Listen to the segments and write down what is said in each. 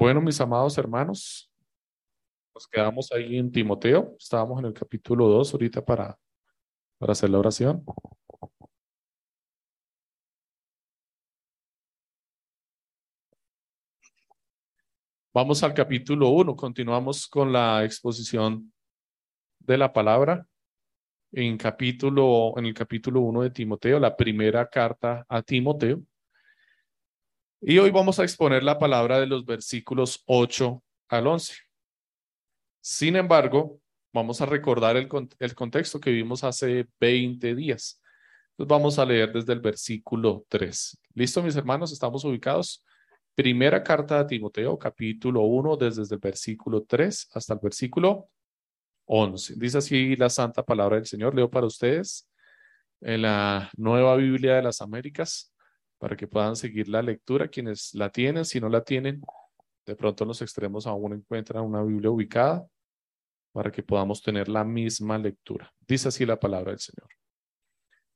Bueno, mis amados hermanos, nos quedamos ahí en Timoteo. Estábamos en el capítulo 2 ahorita para, para hacer la oración. Vamos al capítulo 1. Continuamos con la exposición de la palabra. En, capítulo, en el capítulo 1 de Timoteo, la primera carta a Timoteo. Y hoy vamos a exponer la palabra de los versículos 8 al 11. Sin embargo, vamos a recordar el, el contexto que vimos hace 20 días. Entonces vamos a leer desde el versículo 3. ¿Listo, mis hermanos? ¿Estamos ubicados? Primera carta a Timoteo, capítulo 1, desde el versículo 3 hasta el versículo 11. Dice así la santa palabra del Señor. Leo para ustedes en la nueva Biblia de las Américas para que puedan seguir la lectura. Quienes la tienen, si no la tienen, de pronto en los extremos aún encuentran una Biblia ubicada para que podamos tener la misma lectura. Dice así la palabra del Señor.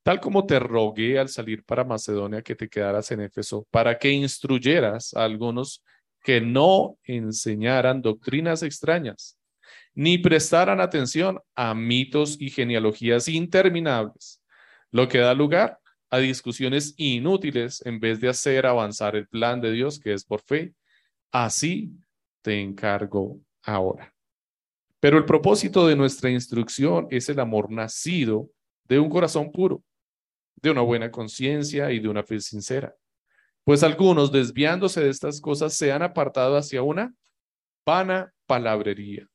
Tal como te rogué al salir para Macedonia que te quedaras en Éfeso, para que instruyeras a algunos que no enseñaran doctrinas extrañas, ni prestaran atención a mitos y genealogías interminables, lo que da lugar a discusiones inútiles en vez de hacer avanzar el plan de Dios que es por fe. Así te encargo ahora. Pero el propósito de nuestra instrucción es el amor nacido de un corazón puro, de una buena conciencia y de una fe sincera. Pues algunos, desviándose de estas cosas, se han apartado hacia una vana palabrería.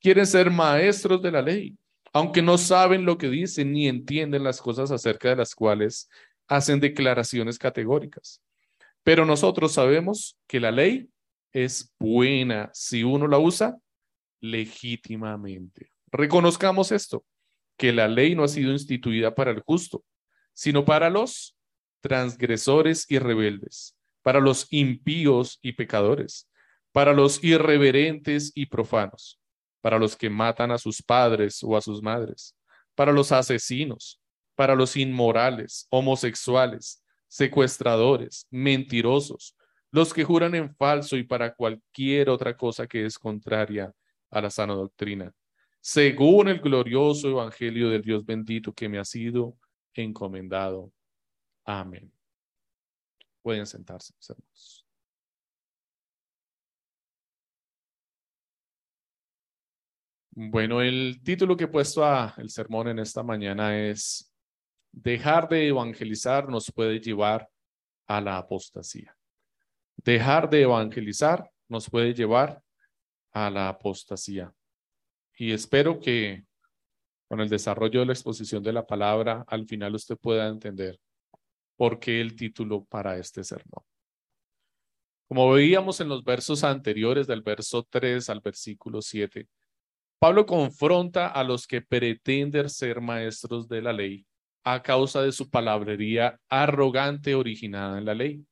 Quieren ser maestros de la ley aunque no saben lo que dicen ni entienden las cosas acerca de las cuales hacen declaraciones categóricas. Pero nosotros sabemos que la ley es buena si uno la usa legítimamente. Reconozcamos esto, que la ley no ha sido instituida para el justo, sino para los transgresores y rebeldes, para los impíos y pecadores, para los irreverentes y profanos para los que matan a sus padres o a sus madres, para los asesinos, para los inmorales, homosexuales, secuestradores, mentirosos, los que juran en falso y para cualquier otra cosa que es contraria a la sana doctrina, según el glorioso evangelio del Dios bendito que me ha sido encomendado. Amén. Pueden sentarse, hermanos. Bueno, el título que he puesto a el sermón en esta mañana es Dejar de evangelizar nos puede llevar a la apostasía. Dejar de evangelizar nos puede llevar a la apostasía. Y espero que con el desarrollo de la exposición de la palabra, al final usted pueda entender por qué el título para este sermón. Como veíamos en los versos anteriores, del verso 3 al versículo 7, Pablo confronta a los que pretenden ser maestros de la ley a causa de su palabrería arrogante originada en la ley.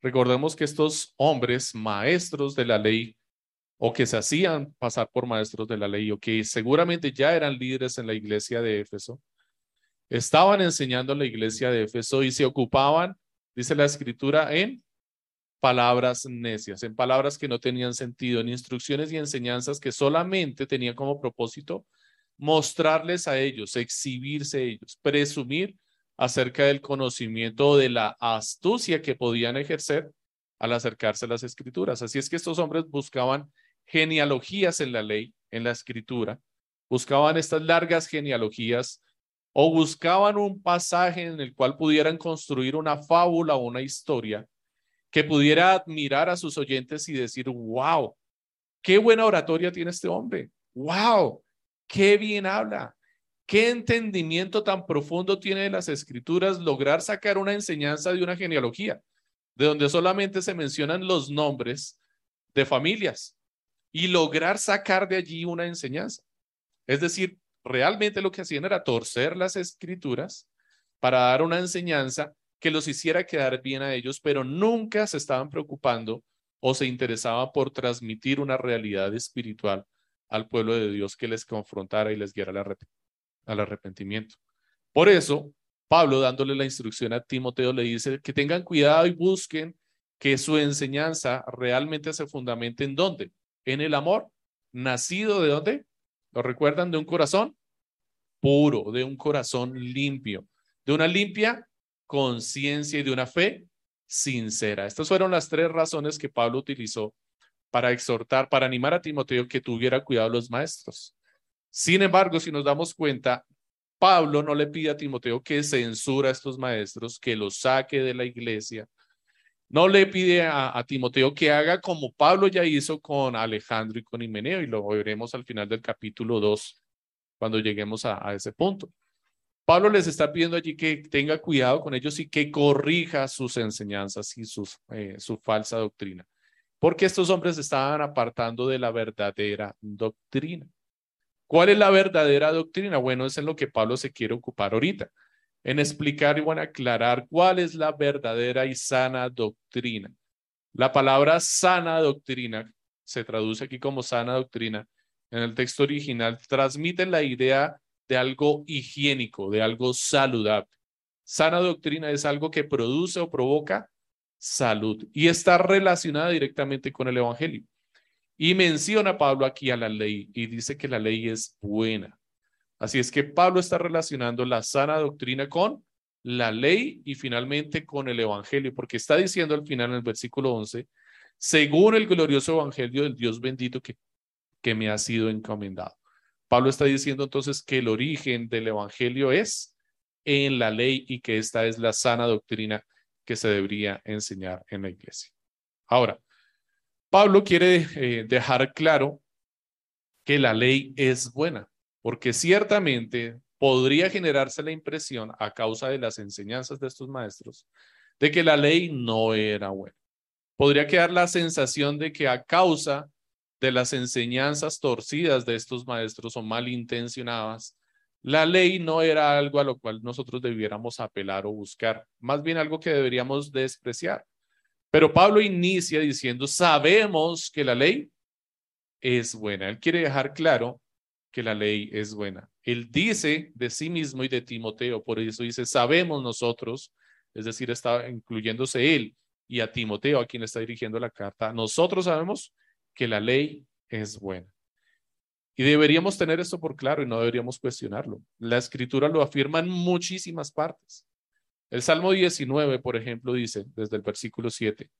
Recordemos que estos hombres maestros de la ley o que se hacían pasar por maestros de la ley o que seguramente ya eran líderes en la iglesia de Éfeso, estaban enseñando en la iglesia de Éfeso y se ocupaban, dice la escritura, en palabras necias, en palabras que no tenían sentido, en instrucciones y enseñanzas que solamente tenían como propósito mostrarles a ellos, exhibirse ellos, presumir acerca del conocimiento o de la astucia que podían ejercer al acercarse a las escrituras. Así es que estos hombres buscaban genealogías en la ley, en la escritura, buscaban estas largas genealogías o buscaban un pasaje en el cual pudieran construir una fábula o una historia que pudiera admirar a sus oyentes y decir, wow, qué buena oratoria tiene este hombre, wow, qué bien habla, qué entendimiento tan profundo tiene de las escrituras lograr sacar una enseñanza de una genealogía, de donde solamente se mencionan los nombres de familias y lograr sacar de allí una enseñanza. Es decir, realmente lo que hacían era torcer las escrituras para dar una enseñanza que los hiciera quedar bien a ellos, pero nunca se estaban preocupando o se interesaban por transmitir una realidad espiritual al pueblo de Dios que les confrontara y les guiara al arrepentimiento. Por eso, Pablo, dándole la instrucción a Timoteo, le dice que tengan cuidado y busquen que su enseñanza realmente se fundamenta en dónde? En el amor, nacido de dónde? ¿Lo recuerdan? De un corazón puro, de un corazón limpio, de una limpia conciencia y de una fe sincera. Estas fueron las tres razones que Pablo utilizó para exhortar, para animar a Timoteo que tuviera cuidado de los maestros. Sin embargo, si nos damos cuenta, Pablo no le pide a Timoteo que censura a estos maestros, que los saque de la iglesia. No le pide a, Timoteo que haga como Pablo ya hizo con Alejandro y con Himeneo, y lo veremos al final del capítulo 2, cuando lleguemos a ese punto. Pablo les está pidiendo allí que tenga cuidado con ellos y que corrija sus enseñanzas y sus, eh, su falsa doctrina, porque estos hombres estaban apartando de la verdadera doctrina. ¿Cuál es la verdadera doctrina? Bueno, es en lo que Pablo se quiere ocupar ahorita, en explicar y bueno, aclarar cuál es la verdadera y sana doctrina. La palabra sana doctrina se traduce aquí como sana doctrina. En el texto original transmite la idea de algo higiénico, de algo saludable. Sana doctrina es algo que produce o provoca salud y está relacionada directamente con el Evangelio. Y menciona Pablo aquí a la ley y dice que la ley es buena. Así es que Pablo está relacionando la sana doctrina con la ley y finalmente con el Evangelio, porque está diciendo al final en el versículo 11, según el glorioso Evangelio del Dios bendito que, que me ha sido encomendado. Pablo está diciendo entonces que el origen del Evangelio es en la ley y que esta es la sana doctrina que se debería enseñar en la iglesia. Ahora, Pablo quiere eh, dejar claro que la ley es buena, porque ciertamente podría generarse la impresión a causa de las enseñanzas de estos maestros de que la ley no era buena. Podría quedar la sensación de que a causa de las enseñanzas torcidas de estos maestros o malintencionadas, la ley no era algo a lo cual nosotros debiéramos apelar o buscar, más bien algo que deberíamos despreciar. Pero Pablo inicia diciendo, sabemos que la ley es buena. Él quiere dejar claro que la ley es buena. Él dice de sí mismo y de Timoteo, por eso dice, sabemos nosotros, es decir, está incluyéndose él y a Timoteo, a quien está dirigiendo la carta, nosotros sabemos que la ley es buena. Y deberíamos tener esto por claro y no deberíamos cuestionarlo. La escritura lo afirma en muchísimas partes. El Salmo 19, por ejemplo, dice desde el versículo 7,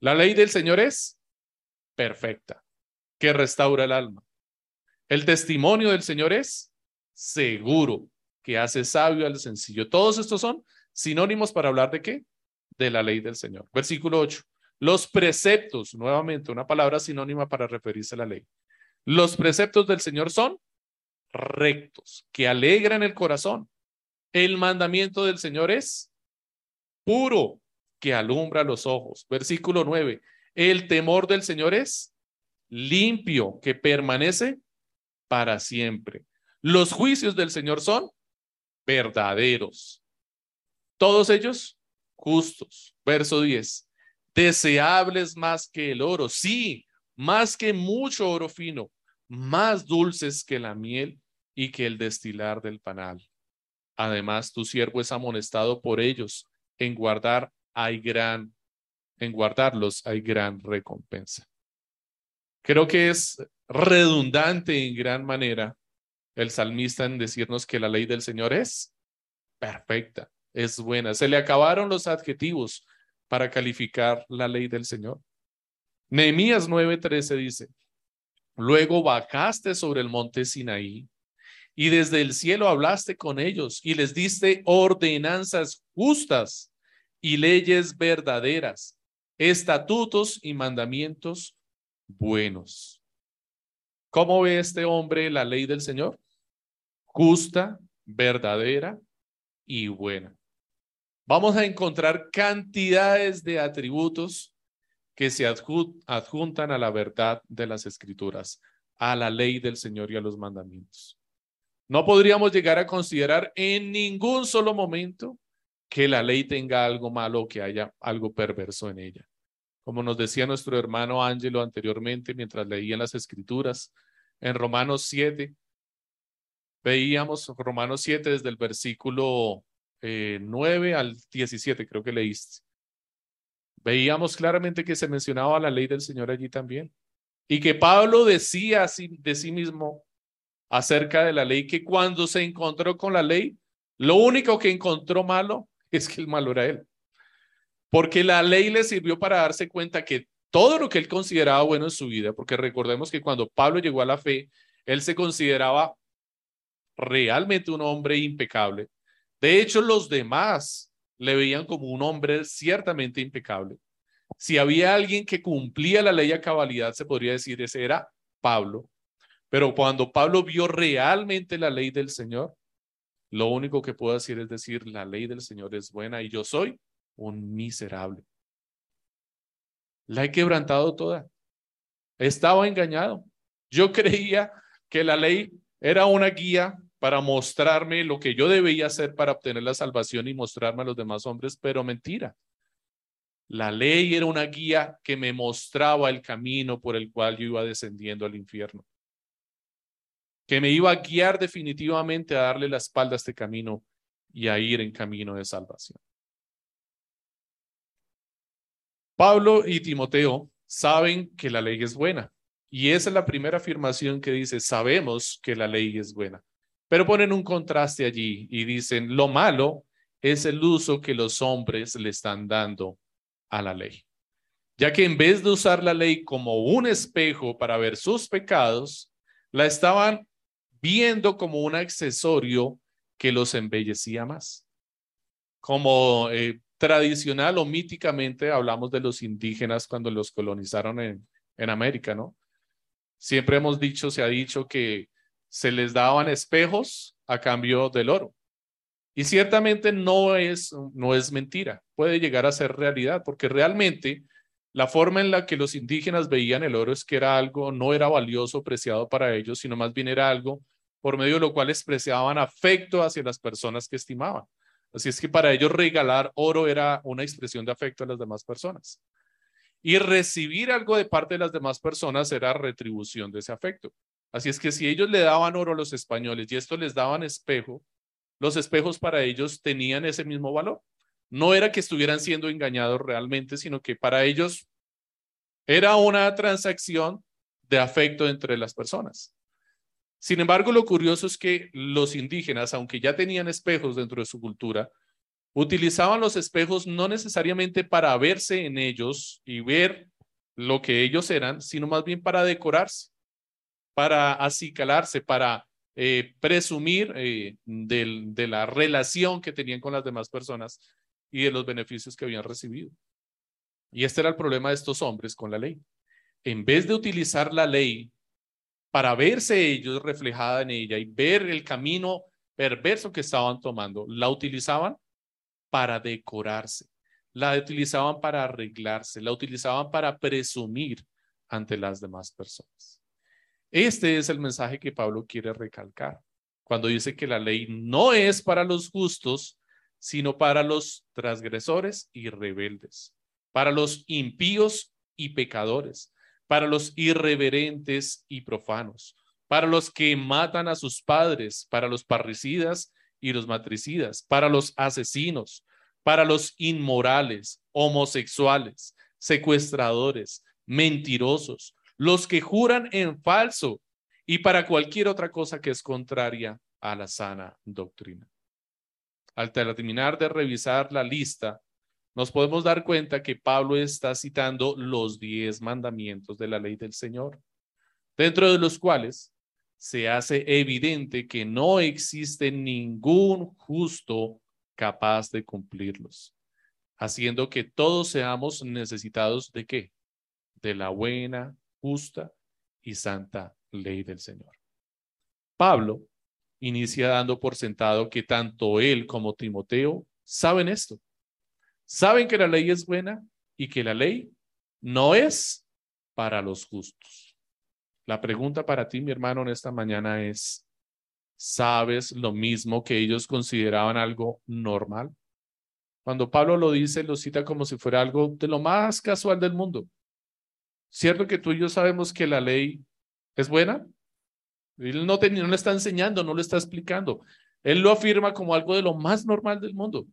la ley del Señor es perfecta, que restaura el alma. El testimonio del Señor es seguro, que hace sabio al sencillo. Todos estos son sinónimos para hablar de qué? De la ley del Señor. Versículo 8. Los preceptos, nuevamente, una palabra sinónima para referirse a la ley. Los preceptos del Señor son rectos, que alegran el corazón. El mandamiento del Señor es puro, que alumbra los ojos. Versículo 9. El temor del Señor es limpio, que permanece para siempre. Los juicios del Señor son verdaderos. Todos ellos justos. Verso 10 deseables más que el oro, sí, más que mucho oro fino, más dulces que la miel y que el destilar del panal. Además, tu siervo es amonestado por ellos. En guardar hay gran, en guardarlos hay gran recompensa. Creo que es redundante en gran manera el salmista en decirnos que la ley del Señor es perfecta, es buena. Se le acabaron los adjetivos para calificar la ley del Señor. Nehemías 9:13 dice, luego bajaste sobre el monte Sinaí y desde el cielo hablaste con ellos y les diste ordenanzas justas y leyes verdaderas, estatutos y mandamientos buenos. ¿Cómo ve este hombre la ley del Señor? Justa, verdadera y buena vamos a encontrar cantidades de atributos que se adjuntan a la verdad de las escrituras, a la ley del Señor y a los mandamientos. No podríamos llegar a considerar en ningún solo momento que la ley tenga algo malo o que haya algo perverso en ella. Como nos decía nuestro hermano Ángelo anteriormente mientras leían las escrituras, en Romanos 7, veíamos Romanos 7 desde el versículo 9 eh, al 17, creo que leíste. veíamos claramente que se mencionaba la ley del Señor allí también. Y que Pablo decía de sí mismo acerca de la ley que cuando se encontró con la ley, lo único que encontró malo es que el malo era él. Porque la ley le sirvió para darse cuenta que todo lo que él consideraba bueno en su vida, porque recordemos que cuando Pablo llegó a la fe, él se consideraba realmente un hombre impecable. De hecho, los demás le veían como un hombre ciertamente impecable. Si había alguien que cumplía la ley a cabalidad, se podría decir ese era Pablo. Pero cuando Pablo vio realmente la ley del Señor, lo único que puedo decir es decir, la ley del Señor es buena y yo soy un miserable. La he quebrantado toda. Estaba engañado. Yo creía que la ley era una guía para mostrarme lo que yo debía hacer para obtener la salvación y mostrarme a los demás hombres, pero mentira. La ley era una guía que me mostraba el camino por el cual yo iba descendiendo al infierno, que me iba a guiar definitivamente a darle la espalda a este camino y a ir en camino de salvación. Pablo y Timoteo saben que la ley es buena. Y esa es la primera afirmación que dice, sabemos que la ley es buena. Pero ponen un contraste allí y dicen, lo malo es el uso que los hombres le están dando a la ley. Ya que en vez de usar la ley como un espejo para ver sus pecados, la estaban viendo como un accesorio que los embellecía más. Como eh, tradicional o míticamente hablamos de los indígenas cuando los colonizaron en, en América, ¿no? Siempre hemos dicho, se ha dicho que se les daban espejos a cambio del oro. Y ciertamente no es, no es mentira, puede llegar a ser realidad, porque realmente la forma en la que los indígenas veían el oro es que era algo, no era valioso, preciado para ellos, sino más bien era algo por medio de lo cual expresaban afecto hacia las personas que estimaban. Así es que para ellos regalar oro era una expresión de afecto a las demás personas. Y recibir algo de parte de las demás personas era retribución de ese afecto. Así es que si ellos le daban oro a los españoles y esto les daban espejo, los espejos para ellos tenían ese mismo valor. No era que estuvieran siendo engañados realmente, sino que para ellos era una transacción de afecto entre las personas. Sin embargo, lo curioso es que los indígenas, aunque ya tenían espejos dentro de su cultura, utilizaban los espejos no necesariamente para verse en ellos y ver lo que ellos eran, sino más bien para decorarse, para acicalarse, para eh, presumir eh, de la relación que tenían con las demás personas y de los beneficios que habían recibido. Y este era el problema de estos hombres con la ley. En vez de utilizar la ley para verse ellos reflejada en ella y ver el camino perverso que estaban tomando, la utilizaban para decorarse, la utilizaban para arreglarse, la utilizaban para presumir ante las demás personas. Este es el mensaje que Pablo quiere recalcar cuando dice que la ley no es para los justos, sino para los transgresores y rebeldes, para los impíos y pecadores, para los irreverentes y profanos, para los que matan a sus padres, para los parricidas y los matricidas, para los asesinos, para los inmorales, homosexuales, secuestradores, mentirosos, los que juran en falso y para cualquier otra cosa que es contraria a la sana doctrina. Al terminar de revisar la lista, nos podemos dar cuenta que Pablo está citando los diez mandamientos de la ley del Señor, dentro de los cuales se hace evidente que no existe ningún justo capaz de cumplirlos, haciendo que todos seamos necesitados de qué? De la buena, justa y santa ley del Señor. Pablo inicia dando por sentado que tanto él como Timoteo saben esto saben que la ley es buena y que la ley no es para los justos. La pregunta para ti, mi hermano, en esta mañana es, ¿sabes lo mismo que ellos consideraban algo normal? Cuando Pablo lo dice, lo cita como si fuera algo de lo más casual del mundo. ¿Cierto que tú y yo sabemos que la ley es buena? Él no, le está enseñando, no le está explicando. Él lo afirma como algo de lo más normal del mundo.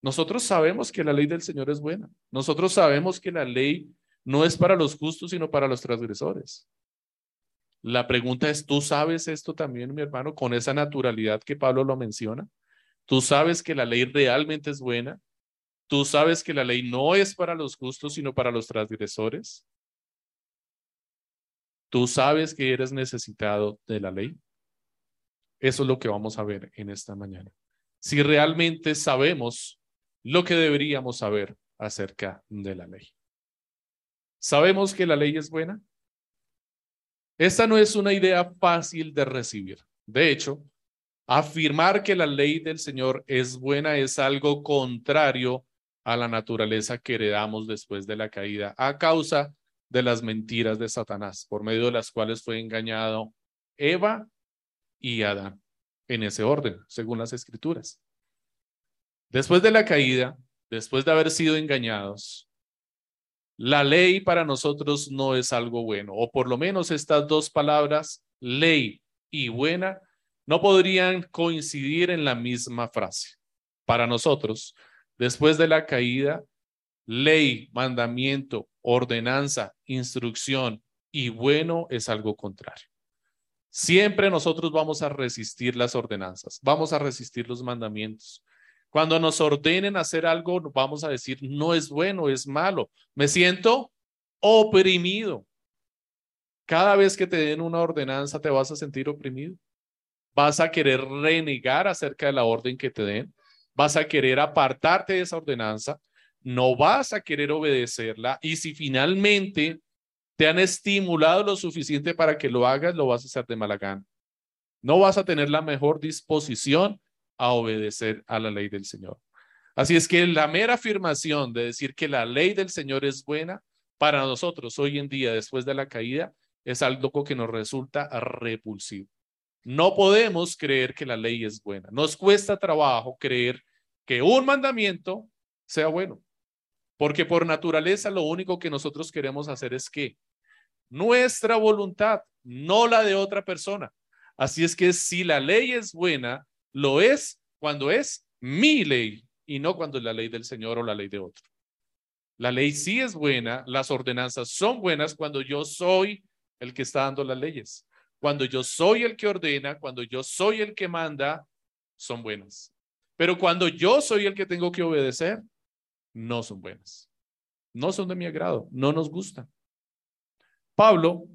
Nosotros sabemos que la ley del Señor es buena. Nosotros sabemos que la ley no es para los justos, sino para los transgresores. La pregunta es, ¿tú sabes esto también, mi hermano, con esa naturalidad que Pablo lo menciona? ¿Tú sabes que la ley realmente es buena? ¿Tú sabes que la ley no es para los justos, sino para los transgresores? ¿Tú sabes que eres necesitado de la ley? Eso es lo que vamos a ver en esta mañana. Si realmente sabemos lo que deberíamos saber acerca de la ley. ¿Sabemos que la ley es buena? Esta no es una idea fácil de recibir. De hecho, afirmar que la ley del Señor es buena es algo contrario a la naturaleza que heredamos después de la caída a causa de las mentiras de Satanás, por medio de las cuales fue engañado Eva y Adán, en ese orden, según las escrituras. Después de la caída, después de haber sido engañados, la ley para nosotros no es algo bueno, o por lo menos estas dos palabras, ley y buena, no podrían coincidir en la misma frase. Para nosotros, después de la caída, ley, mandamiento, ordenanza, instrucción y bueno es algo contrario. Siempre nosotros vamos a resistir las ordenanzas, vamos a resistir los mandamientos. Cuando nos ordenen hacer algo, vamos a decir, no es bueno, es malo. Me siento oprimido. Cada vez que te den una ordenanza, te vas a sentir oprimido. Vas a querer renegar acerca de la orden que te den. Vas a querer apartarte de esa ordenanza. No vas a querer obedecerla. Y si finalmente te han estimulado lo suficiente para que lo hagas, lo vas a hacer de mala gana. No vas a tener la mejor disposición a obedecer a la ley del Señor. Así es que la mera afirmación de decir que la ley del Señor es buena para nosotros hoy en día, después de la caída, es algo que nos resulta repulsivo. No podemos creer que la ley es buena. Nos cuesta trabajo creer que un mandamiento sea bueno, porque por naturaleza lo único que nosotros queremos hacer es que nuestra voluntad, no la de otra persona. Así es que si la ley es buena, lo es cuando es mi ley y no cuando es la ley del Señor o la ley de otro. La ley sí es buena, las ordenanzas son buenas cuando yo soy el que está dando las leyes. Cuando yo soy el que ordena, cuando yo soy el que manda, son buenas. Pero cuando yo soy el que tengo que obedecer, no son buenas. No son de mi agrado, no nos gustan. Pablo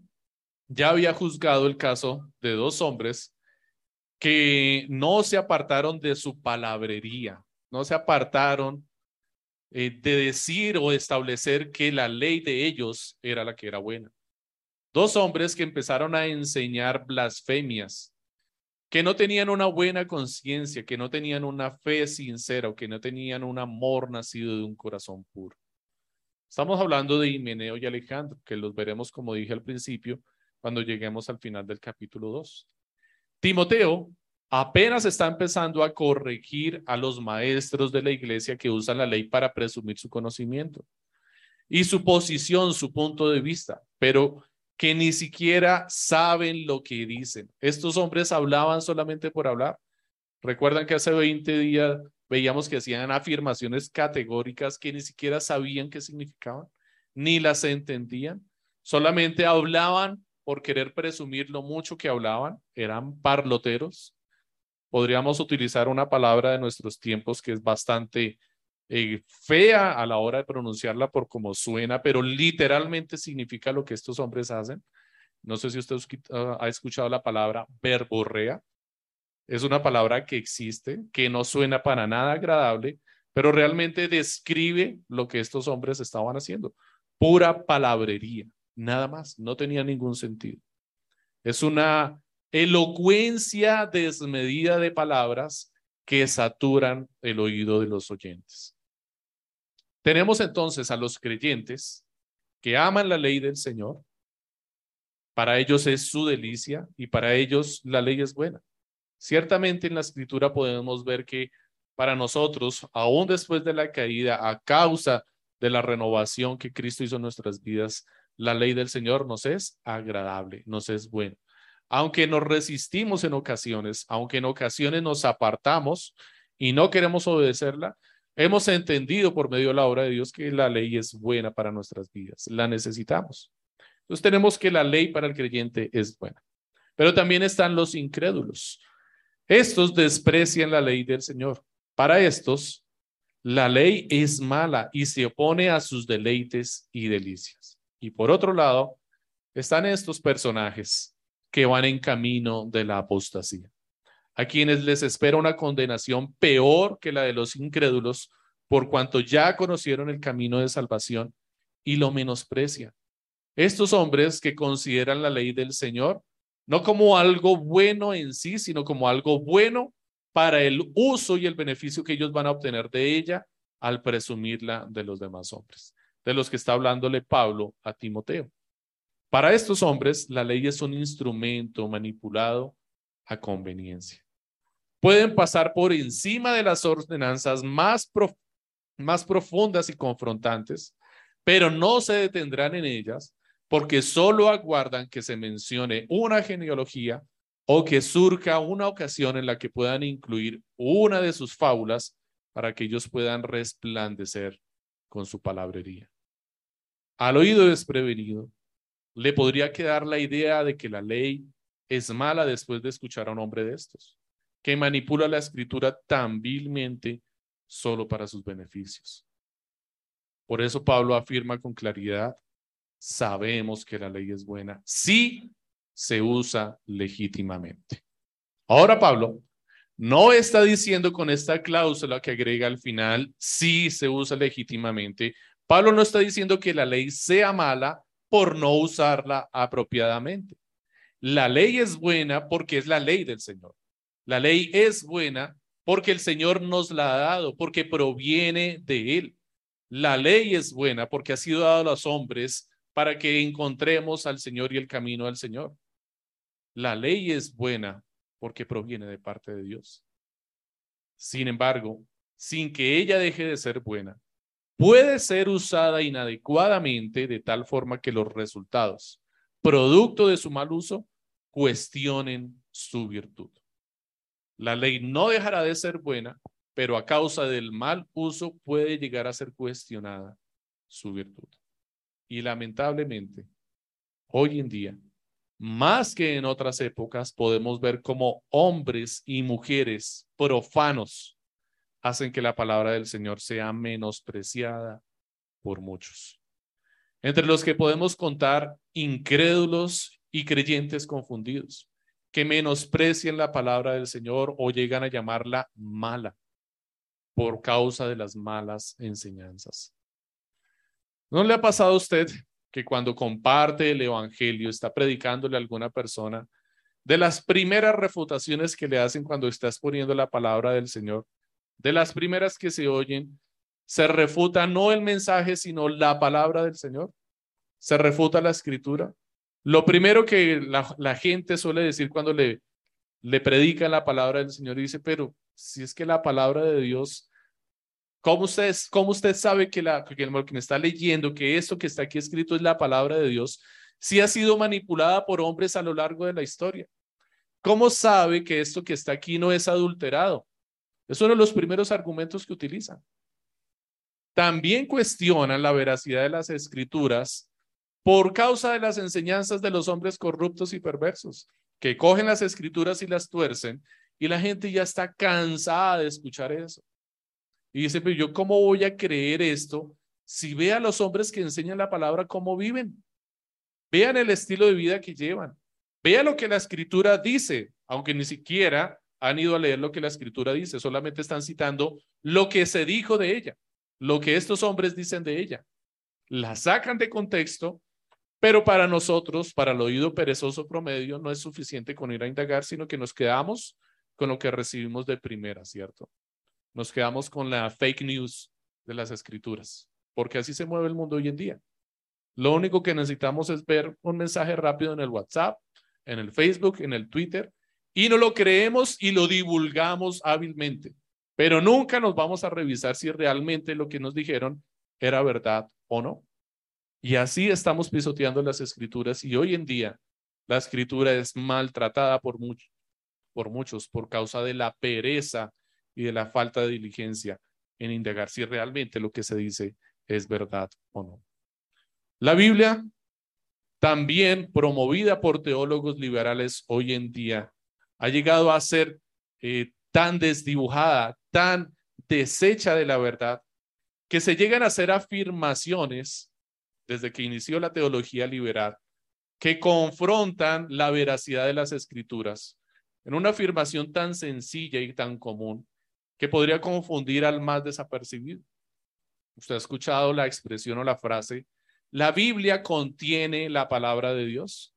ya había juzgado el caso de dos hombres que no se apartaron de su palabrería, no se apartaron eh, de decir o establecer que la ley de ellos era la que era buena. Dos hombres que empezaron a enseñar blasfemias, que no tenían una buena conciencia, que no tenían una fe sincera o que no tenían un amor nacido de un corazón puro. Estamos hablando de Himeneo y Alejandro, que los veremos, como dije al principio, cuando lleguemos al final del capítulo 2. Timoteo apenas está empezando a corregir a los maestros de la iglesia que usan la ley para presumir su conocimiento y su posición, su punto de vista, pero que ni siquiera saben lo que dicen. Estos hombres hablaban solamente por hablar. Recuerdan que hace 20 días veíamos que hacían afirmaciones categóricas que ni siquiera sabían qué significaban, ni las entendían, solamente hablaban por querer presumir lo mucho que hablaban, eran parloteros. Podríamos utilizar una palabra de nuestros tiempos que es bastante eh, fea a la hora de pronunciarla por cómo suena, pero literalmente significa lo que estos hombres hacen. No sé si usted ah, ha escuchado la palabra verborrea. Es una palabra que existe, que no suena para nada agradable, pero realmente describe lo que estos hombres estaban haciendo. Pura palabrería nada más, no tenía ningún sentido. Es una elocuencia desmedida de palabras que saturan el oído de los oyentes. Tenemos entonces a los creyentes que aman la ley del Señor. Para ellos es su delicia y para ellos la ley es buena. Ciertamente en la escritura podemos ver que para nosotros, aún después de la caída, a causa de la renovación que Cristo hizo en nuestras vidas, la ley del Señor nos es agradable, nos es bueno. Aunque nos resistimos en ocasiones, aunque en ocasiones nos apartamos y no queremos obedecerla, Hemos entendido por medio de la obra de Dios que la ley es buena para nuestras vidas. La necesitamos. Entonces tenemos que la ley para el creyente es buena. Pero también están los incrédulos. Estos desprecian la ley del Señor. Para estos, la ley es mala y se opone a sus deleites y delicias. Y por otro lado, están estos personajes que van en camino de la apostasía, a quienes les espera una condenación peor que la de los incrédulos, por cuanto ya conocieron el camino de salvación y lo menosprecian. Estos hombres que consideran la ley del Señor no como algo bueno en sí, sino como algo bueno para el uso y el beneficio que ellos van a obtener de ella al presumirla de los demás hombres, de los que está hablándole Pablo a Timoteo. Para estos hombres, la ley es un instrumento manipulado a conveniencia. Pueden pasar por encima de las ordenanzas más, profundas y confrontantes, pero no se detendrán en ellas porque solo aguardan que se mencione una genealogía o que surja una ocasión en la que puedan incluir una de sus fábulas para que ellos puedan resplandecer con su palabrería. Al oído desprevenido, le podría quedar la idea de que la ley es mala después de escuchar a un hombre de estos, que manipula la escritura tan vilmente solo para sus beneficios. Por eso Pablo afirma con claridad sabemos que la ley es buena si se usa legítimamente. Ahora Pablo no está diciendo con esta cláusula que agrega al final si se usa legítimamente. Pablo no está diciendo que la ley sea mala por no usarla apropiadamente. La ley es buena porque es la ley del Señor. La ley es buena porque el Señor nos la ha dado, porque proviene de Él. La ley es buena porque ha sido dada a los hombres para que encontremos al Señor y el camino al Señor. La ley es buena porque proviene de parte de Dios. Sin embargo, sin que ella deje de ser buena, puede ser usada inadecuadamente de tal forma que los resultados, producto de su mal uso, cuestionen su virtud. La ley no dejará de ser buena, pero a causa del mal uso puede llegar a ser cuestionada su virtud. Y lamentablemente, hoy en día, más que en otras épocas, podemos ver cómo hombres y mujeres profanos hacen que la palabra del Señor sea menospreciada por muchos. Entre los que podemos contar incrédulos y creyentes confundidos, que menosprecian la palabra del Señor o llegan a llamarla mala por causa de las malas enseñanzas. ¿No le ha pasado a usted que cuando comparte el Evangelio, está predicándole a alguna persona, de las primeras refutaciones que le hacen cuando está exponiendo la palabra del Señor, de las primeras que se oyen, se refuta no el mensaje, sino la palabra del Señor? Se refuta la escritura. Lo primero que la, gente suele decir cuando le, le predica la palabra del Señor dice, pero si es que la palabra de Dios ¿Cómo usted, cómo usted sabe que, la, que que me está leyendo, que esto que está aquí escrito es la palabra de Dios, si ha sido manipulada por hombres a lo largo de la historia? ¿Cómo sabe que esto que está aquí no es adulterado? Es uno de los primeros argumentos que utilizan. También cuestionan la veracidad de las escrituras por causa de las enseñanzas de los hombres corruptos y perversos, que cogen las escrituras y las tuercen, y la gente ya está cansada de escuchar eso. Y dice, pero yo cómo voy a creer esto si ve a los hombres que enseñan la palabra cómo viven. Vean el estilo de vida que llevan. Vean lo que la escritura dice, aunque ni siquiera han ido a leer lo que la escritura dice, solamente están citando lo que se dijo de ella, lo que estos hombres dicen de ella. La sacan de contexto, pero para nosotros, para el oído perezoso promedio, no es suficiente con ir a indagar, sino que nos quedamos con lo que recibimos de primera, ¿cierto? nos quedamos con la fake news de las escrituras, porque así se mueve el mundo hoy en día. Lo único que necesitamos es ver un mensaje rápido en el WhatsApp, en el Facebook, en el Twitter, y no lo creemos y lo divulgamos hábilmente, pero nunca nos vamos a revisar si realmente lo que nos dijeron era verdad o no. Y así estamos pisoteando las escrituras y hoy en día la escritura es maltratada por, por muchos por causa de la pereza y de la falta de diligencia en indagar si realmente lo que se dice es verdad o no. La Biblia, también promovida por teólogos liberales hoy en día, ha llegado a ser eh, tan desdibujada, tan deshecha de la verdad, que se llegan a hacer afirmaciones desde que inició la teología liberal que confrontan la veracidad de las escrituras en una afirmación tan sencilla y tan común que podría confundir al más desapercibido. Usted ha escuchado la expresión o la frase, la Biblia contiene la palabra de Dios.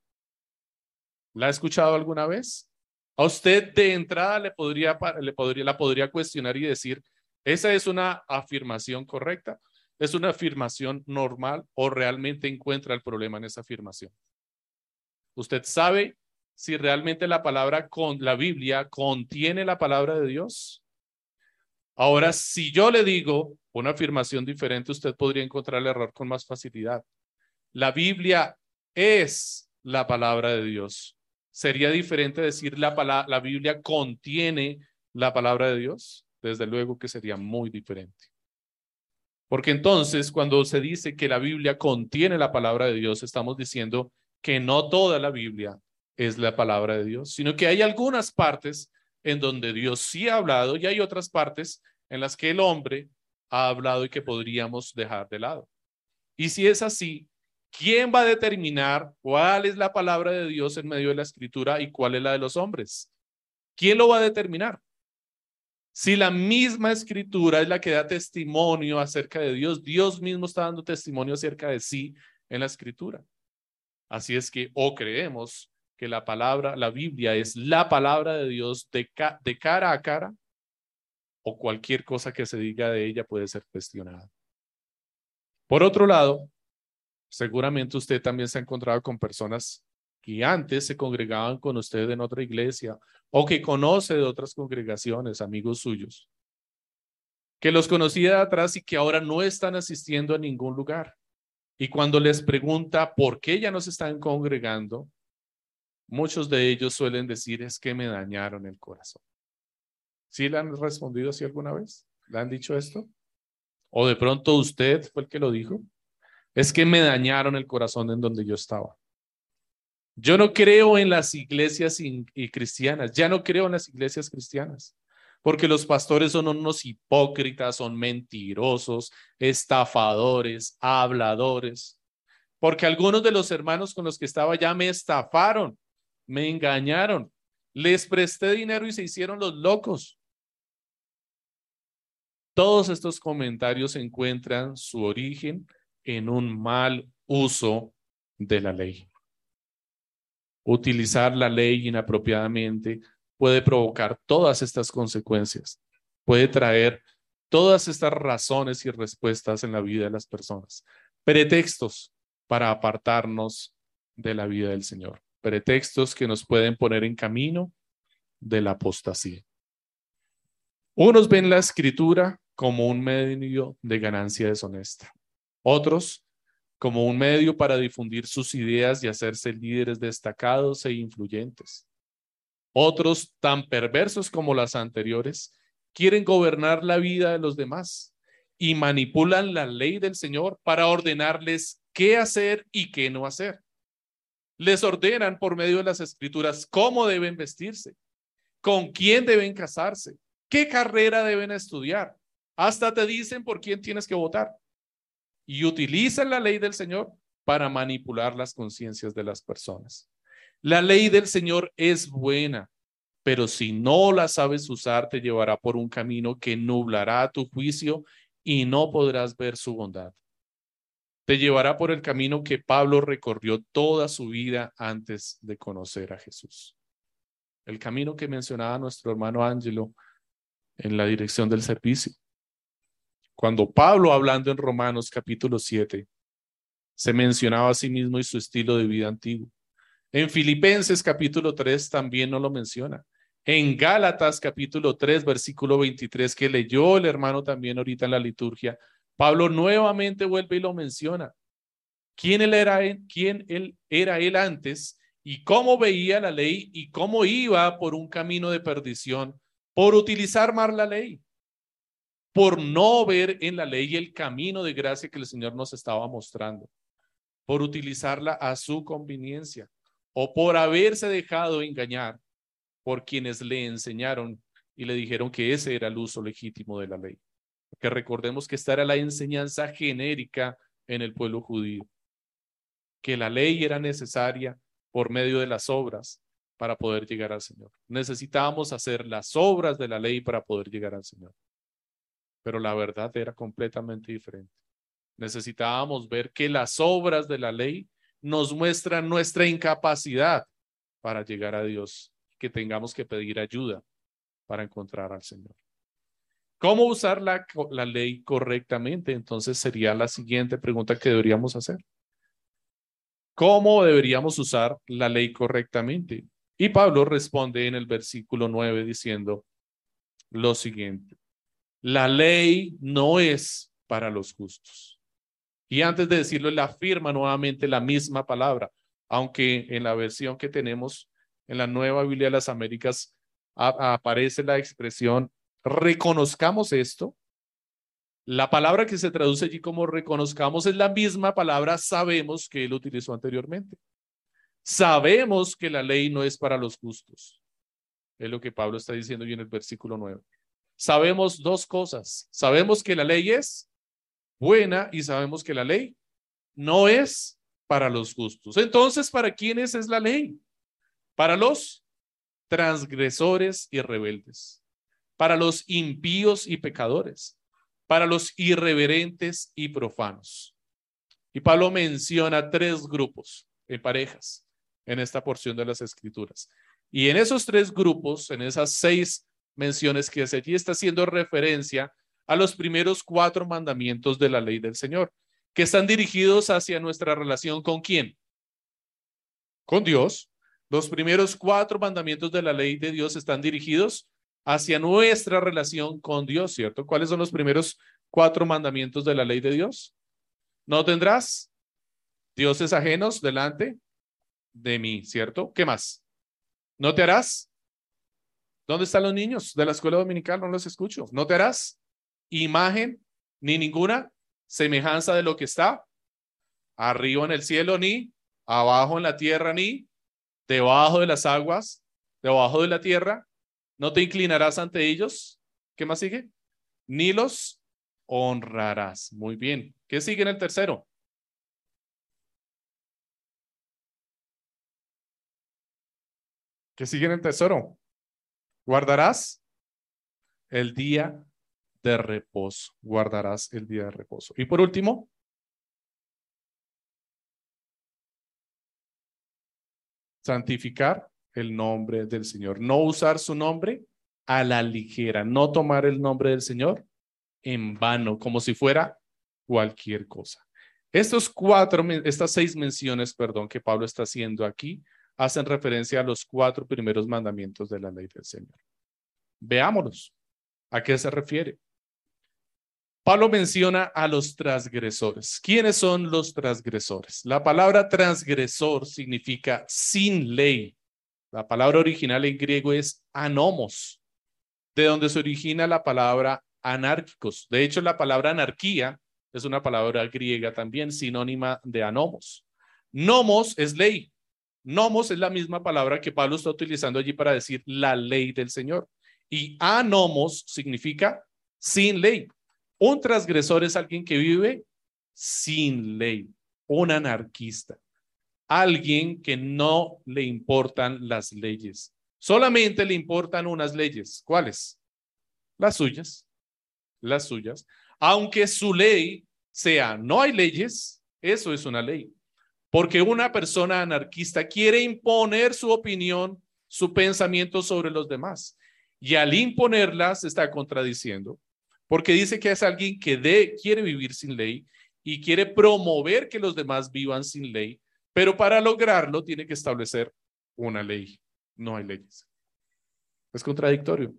¿La ha escuchado alguna vez? A usted de entrada le podría, le podría, la podría cuestionar y decir, ¿esa es una afirmación correcta? ¿Es una afirmación normal o realmente encuentra el problema en esa afirmación? ¿Usted sabe si realmente la palabra con la Biblia contiene la palabra de Dios? Ahora, si yo le digo una afirmación diferente, usted podría encontrar el error con más facilidad. La Biblia es la palabra de Dios. ¿Sería diferente decir la, la Biblia contiene la palabra de Dios? Desde luego que sería muy diferente. Porque entonces, cuando se dice que la Biblia contiene la palabra de Dios, estamos diciendo que no toda la Biblia es la palabra de Dios, sino que hay algunas partes en donde Dios sí ha hablado y hay otras partes en las que el hombre ha hablado y que podríamos dejar de lado. Y si es así, ¿quién va a determinar cuál es la palabra de Dios en medio de la escritura y cuál es la de los hombres? ¿Quién lo va a determinar? Si la misma escritura es la que da testimonio acerca de Dios, Dios mismo está dando testimonio acerca de sí en la escritura. Así es que o creemos que la palabra, la Biblia es la palabra de Dios de, cara a cara, o cualquier cosa que se diga de ella puede ser cuestionada. Por otro lado, seguramente usted también se ha encontrado con personas que antes se congregaban con usted en otra iglesia o que conoce de otras congregaciones, amigos suyos, que los conocía de atrás y que ahora no están asistiendo a ningún lugar. Y cuando les pregunta por qué ya no se están congregando, muchos de ellos suelen decir es que me dañaron el corazón. ¿Sí le han respondido así alguna vez? ¿Le han dicho esto? ¿O de pronto usted fue el que lo dijo? Es que me dañaron el corazón en donde yo estaba. Yo no creo en las iglesias cristianas, ya no creo en las iglesias cristianas, porque los pastores son unos hipócritas, son mentirosos, estafadores, habladores, porque algunos de los hermanos con los que estaba ya me estafaron, me engañaron, les presté dinero y se hicieron los locos. Todos estos comentarios encuentran su origen en un mal uso de la ley. Utilizar la ley inapropiadamente puede provocar todas estas consecuencias, puede traer todas estas razones y respuestas en la vida de las personas, pretextos para apartarnos de la vida del Señor, pretextos que nos pueden poner en camino de la apostasía. Unos ven la escritura como un medio de ganancia deshonesta, otros como un medio para difundir sus ideas y hacerse líderes destacados e influyentes. Otros, tan perversos como las anteriores, quieren gobernar la vida de los demás y manipulan la ley del Señor para ordenarles qué hacer y qué no hacer. Les ordenan por medio de las escrituras cómo deben vestirse, con quién deben casarse, qué carrera deben estudiar. Hasta te dicen por quién tienes que votar y utilizan la ley del Señor para manipular las conciencias de las personas. La ley del Señor es buena, pero si no la sabes usar, te llevará por un camino que nublará tu juicio y no podrás ver su bondad. Te llevará por el camino que Pablo recorrió toda su vida antes de conocer a Jesús. El camino que mencionaba nuestro hermano Ángelo en la dirección del servicio. Cuando Pablo, hablando en Romanos capítulo 7, se mencionaba a sí mismo y su estilo de vida antiguo. En Filipenses capítulo 3 también no lo menciona. En Gálatas capítulo 3, versículo 23, que leyó el hermano también ahorita en la liturgia, Pablo nuevamente vuelve y lo menciona. ¿Quién él era, quién él era él antes y cómo veía la ley y cómo iba por un camino de perdición por utilizar mal la ley? Por no ver en la ley el camino de gracia que el Señor nos estaba mostrando, por utilizarla a su conveniencia o por haberse dejado engañar por quienes le enseñaron y le dijeron que ese era el uso legítimo de la ley. Porque recordemos que esta era la enseñanza genérica en el pueblo judío, que la ley era necesaria por medio de las obras para poder llegar al Señor. Necesitábamos hacer las obras de la ley para poder llegar al Señor. Pero la verdad era completamente diferente. Necesitábamos ver que las obras de la ley nos muestran nuestra incapacidad para llegar a Dios, que tengamos que pedir ayuda para encontrar al Señor. ¿Cómo usar la, ley correctamente? Entonces sería la siguiente pregunta que deberíamos hacer. ¿Cómo deberíamos usar la ley correctamente? Y Pablo responde en el versículo 9 diciendo lo siguiente. La ley no es para los justos. Y antes de decirlo, él afirma nuevamente la misma palabra, aunque en la versión que tenemos en la Nueva Biblia de las Américas aparece la expresión reconozcamos esto. La palabra que se traduce allí como reconozcamos es la misma palabra sabemos que él utilizó anteriormente. Sabemos que la ley no es para los justos. Es lo que Pablo está diciendo en el versículo 9. Sabemos dos cosas. Sabemos que la ley es buena y sabemos que la ley no es para los justos. Entonces, ¿para quiénes es la ley? Para los transgresores y rebeldes, para los impíos y pecadores, para los irreverentes y profanos. Y Pablo menciona tres grupos de parejas en esta porción de las escrituras. Y en esos tres grupos, en esas seis menciones que hace allí, está haciendo referencia a los primeros cuatro mandamientos de la ley del Señor, que están dirigidos hacia nuestra relación con quién? Con Dios, los primeros cuatro mandamientos de la ley de Dios están dirigidos hacia nuestra relación con Dios, ¿cierto? ¿Cuáles son los primeros cuatro mandamientos de la ley de Dios? No tendrás dioses ajenos delante de mí, ¿cierto? ¿Qué más? No te harás. ¿Dónde están los niños de la escuela dominical? No los escucho. No te harás imagen ni ninguna semejanza de lo que está arriba en el cielo, ni abajo en la tierra, ni debajo de las aguas, debajo de la tierra, no te inclinarás ante ellos. ¿Qué más sigue? Ni los honrarás. Muy bien. ¿Qué sigue en el tercero? ¿Qué sigue en el tercero? Guardarás el día de reposo. Guardarás el día de reposo. Y por último, santificar el nombre del Señor. No usar su nombre a la ligera, no tomar el nombre del Señor en vano, como si fuera cualquier cosa. Estos cuatro, estas seis menciones, perdón, que Pablo está haciendo aquí, hacen referencia a los cuatro primeros mandamientos de la ley del Señor. Veámoslos. ¿A qué se refiere? Pablo menciona a los transgresores. ¿Quiénes son los transgresores? La palabra transgresor significa sin ley. La palabra original en griego es anomos, de donde se origina la palabra anárquicos. De hecho, la palabra anarquía es una palabra griega también sinónima de anomos. Nomos es ley. Nomos es la misma palabra que Pablo está utilizando allí para decir la ley del Señor. Y anomos significa sin ley. Un transgresor es alguien que vive sin ley, un anarquista, alguien que no le importan las leyes. Solamente le importan unas leyes. ¿Cuáles? Las suyas. Las suyas. Aunque su ley sea no hay leyes, eso es una ley. Porque una persona anarquista quiere imponer su opinión, su pensamiento sobre los demás. Y al imponerlas está contradiciendo porque dice que es alguien que quiere vivir sin ley y quiere promover que los demás vivan sin ley, pero para lograrlo tiene que establecer una ley. No hay leyes. Es contradictorio.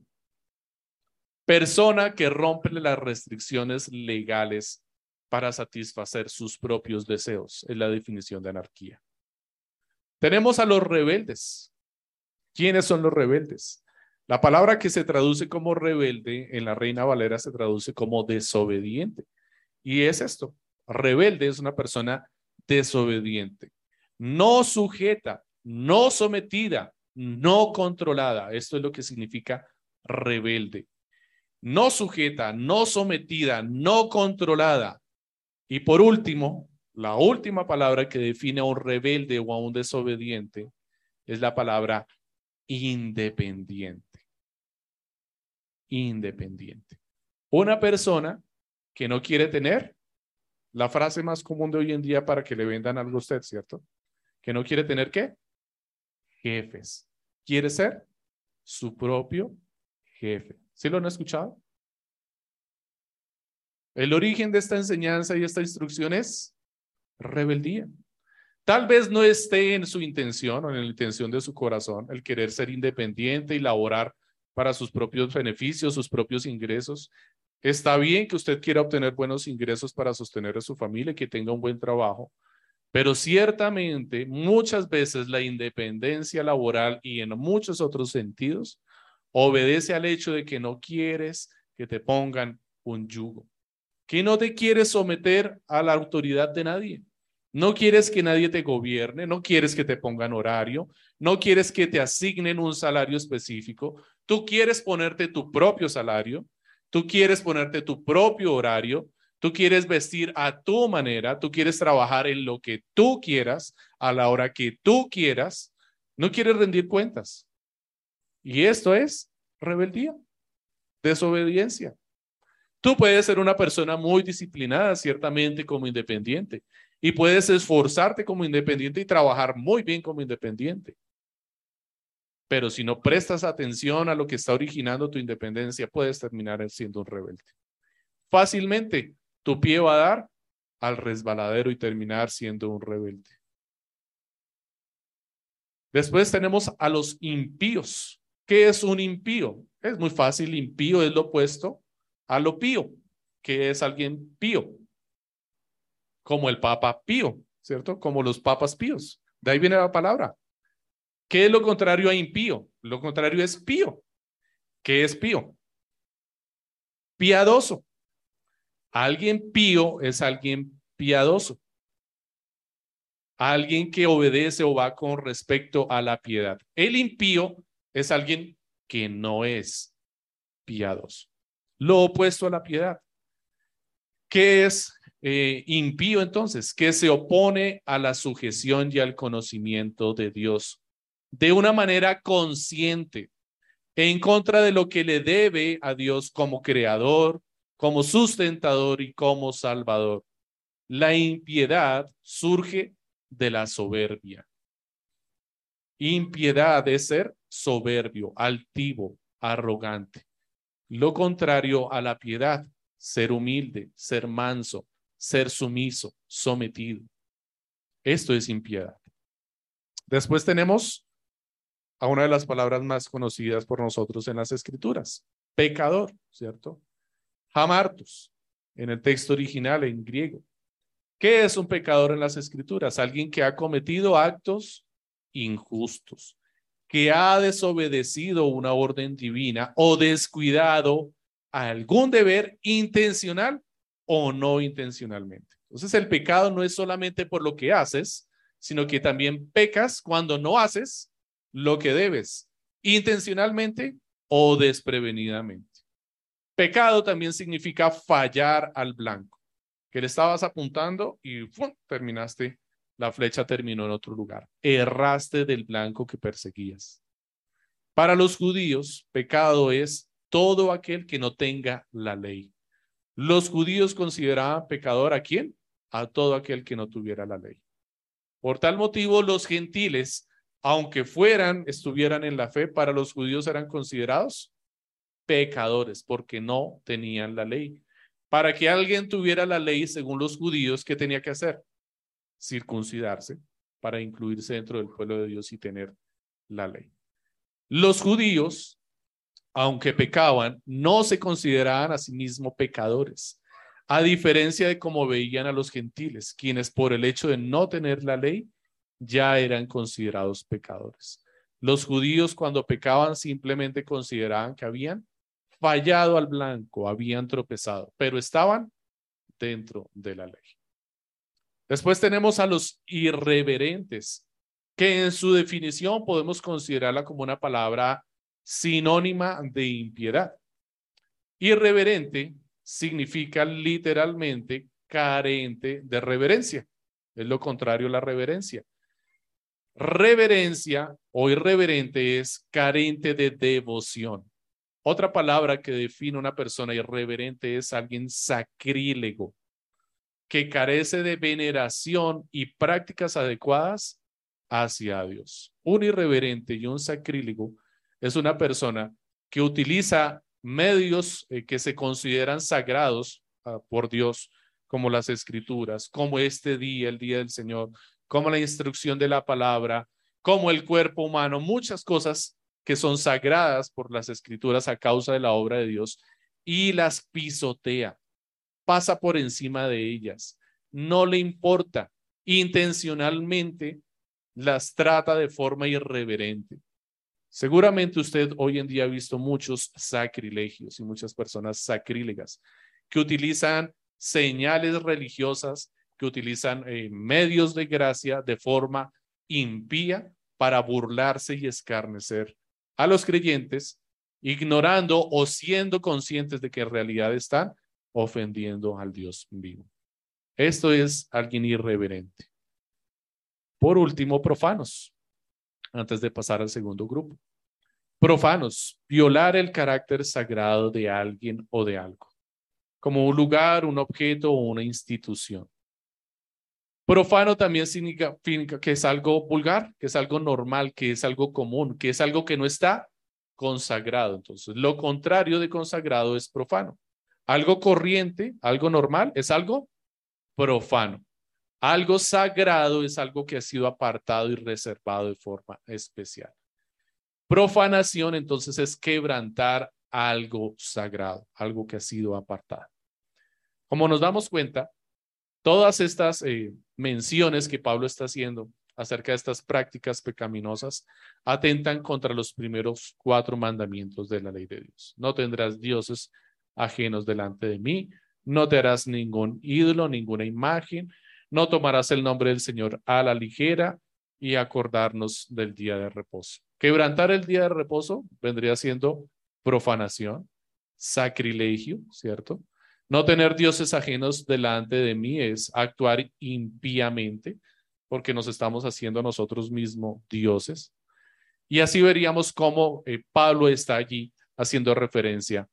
Persona que rompe las restricciones legales para satisfacer sus propios deseos. Es la definición de anarquía. Tenemos a los rebeldes. ¿Quiénes son los rebeldes? La palabra que se traduce como rebelde en la Reina Valera se traduce como desobediente. Y es esto, rebelde es una persona desobediente, no sujeta, no sometida, no controlada. Esto es lo que significa rebelde. No sujeta, no sometida, no controlada. Y por último, la última palabra que define a un rebelde o a un desobediente es la palabra independiente independiente. Una persona que no quiere tener la frase más común de hoy en día para que le vendan algo a usted, ¿cierto? Que no quiere tener qué? Jefes. Quiere ser su propio jefe. ¿Sí lo han escuchado? El origen de esta enseñanza y esta instrucción es rebeldía. Tal vez no esté en su intención o en la intención de su corazón el querer ser independiente y laborar para sus propios beneficios, sus propios ingresos. Está bien que usted quiera obtener buenos ingresos para sostener a su familia y que tenga un buen trabajo, pero ciertamente muchas veces la independencia laboral y en muchos otros sentidos obedece al hecho de que no quieres que te pongan un yugo, que no te quieres someter a la autoridad de nadie. No quieres que nadie te gobierne, no quieres que te pongan horario, no quieres que te asignen un salario específico, tú quieres ponerte tu propio salario, tú quieres ponerte tu propio horario, tú quieres vestir a tu manera, tú quieres trabajar en lo que tú quieras, a la hora que tú quieras, no quieres rendir cuentas. Y esto es rebeldía, desobediencia. Tú puedes ser una persona muy disciplinada, ciertamente como independiente, y puedes esforzarte como independiente y trabajar muy bien como independiente. Pero si no prestas atención a lo que está originando tu independencia, puedes terminar siendo un rebelde. Fácilmente, tu pie va a dar al resbaladero y terminar siendo un rebelde. Después tenemos a los impíos. ¿Qué es un impío? Es muy fácil, impío es lo opuesto a lo pío, que es alguien pío como el Papa Pío, ¿cierto? Como los papas píos. De ahí viene la palabra. ¿Qué es lo contrario a impío? Lo contrario es pío. ¿Qué es pío? Piadoso. Alguien pío es alguien piadoso. Alguien que obedece o va con respecto a la piedad. El impío es alguien que no es piadoso. Lo opuesto a la piedad. ¿Qué es eh, impío entonces, que se opone a la sujeción y al conocimiento de Dios de una manera consciente, en contra de lo que le debe a Dios como creador, como sustentador y como salvador. La impiedad surge de la soberbia. Impiedad es ser soberbio, altivo, arrogante. Lo contrario a la piedad, ser humilde, ser manso, ser sumiso, sometido. Esto es impiedad. Después tenemos a una de las palabras más conocidas por nosotros en las escrituras, pecador, ¿cierto? Hamartus, en el texto original en griego. ¿Qué es un pecador en las escrituras? Alguien que ha cometido actos injustos, que ha desobedecido una orden divina o descuidado algún deber intencional o no intencionalmente. Entonces el pecado no es solamente por lo que haces, sino que también pecas cuando no haces lo que debes, intencionalmente o desprevenidamente. Pecado también significa fallar al blanco, que le estabas apuntando y terminaste, la flecha terminó en otro lugar. Erraste del blanco que perseguías. Para los judíos, pecado es todo aquel que no tenga la ley. Los judíos consideraban pecador a quién? A todo aquel que no tuviera la ley. Por tal motivo, los gentiles, aunque fueran, estuvieran en la fe, para los judíos eran considerados pecadores porque no tenían la ley. Para que alguien tuviera la ley, según los judíos, ¿qué tenía que hacer? Circuncidarse para incluirse dentro del pueblo de Dios y tener la ley. Los judíos aunque pecaban, no se consideraban a sí mismos pecadores, a diferencia de cómo veían a los gentiles, quienes por el hecho de no tener la ley ya eran considerados pecadores. Los judíos cuando pecaban simplemente consideraban que habían fallado al blanco, habían tropezado, pero estaban dentro de la ley. Después tenemos a los irreverentes, que en su definición podemos considerarla como una palabra sinónima de impiedad. Irreverente significa literalmente carente de reverencia. Es lo contrario a la reverencia. Reverencia o irreverente es carente de devoción. Otra palabra que define una persona irreverente es alguien sacrílego, que carece de veneración y prácticas adecuadas hacia Dios. Un irreverente y un sacrílego es una persona que utiliza medios eh, que se consideran sagrados ah, por Dios, como las escrituras, como este día, el día del Señor, como la instrucción de la palabra, como el cuerpo humano, muchas cosas que son sagradas por las escrituras a causa de la obra de Dios y las pisotea, pasa por encima de ellas, no le importa, intencionalmente las trata de forma irreverente. Seguramente usted hoy en día ha visto muchos sacrilegios y muchas personas sacrílegas que utilizan señales religiosas, que utilizan eh, medios de gracia de forma impía para burlarse y escarnecer a los creyentes, ignorando o siendo conscientes de que en realidad están ofendiendo al Dios vivo. Esto es alguien irreverente. Por último, profanos, antes de pasar al segundo grupo. Profanos, violar el carácter sagrado de alguien o de algo, como un lugar, un objeto o una institución. Profano también significa que es algo vulgar, que es algo normal, que es algo común, que es algo que no está consagrado. Entonces, lo contrario de consagrado es profano. Algo corriente, algo normal, es algo profano. Algo sagrado es algo que ha sido apartado y reservado de forma especial. Profanación entonces es quebrantar algo sagrado, algo que ha sido apartado. Como nos damos cuenta, todas estas eh, menciones que Pablo está haciendo acerca de estas prácticas pecaminosas atentan contra los primeros cuatro mandamientos de la ley de Dios. No tendrás dioses ajenos delante de mí, no te harás ningún ídolo, ninguna imagen, no tomarás el nombre del Señor a la ligera y acordarnos del día de reposo. Quebrantar el día de reposo vendría siendo profanación, sacrilegio, ¿cierto? No tener dioses ajenos delante de mí es actuar impíamente, porque nos estamos haciendo nosotros mismos dioses. Y así veríamos cómo eh, Pablo está allí haciendo referencia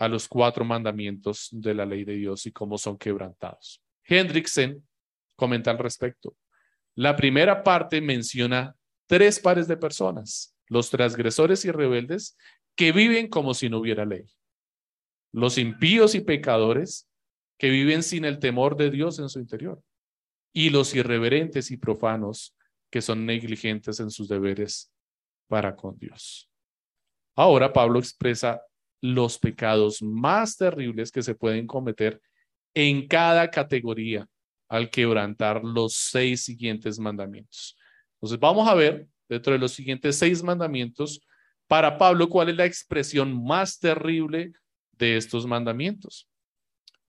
a los cuatro mandamientos de la ley de Dios y cómo son quebrantados. Hendrickson comenta al respecto. La primera parte menciona tres pares de personas, los transgresores y rebeldes que viven como si no hubiera ley, los impíos y pecadores que viven sin el temor de Dios en su interior, y los irreverentes y profanos que son negligentes en sus deberes para con Dios. Ahora Pablo expresa los pecados más terribles que se pueden cometer en cada categoría al quebrantar los seis siguientes mandamientos. Entonces vamos a ver dentro de los siguientes seis mandamientos para Pablo cuál es la expresión más terrible de estos mandamientos.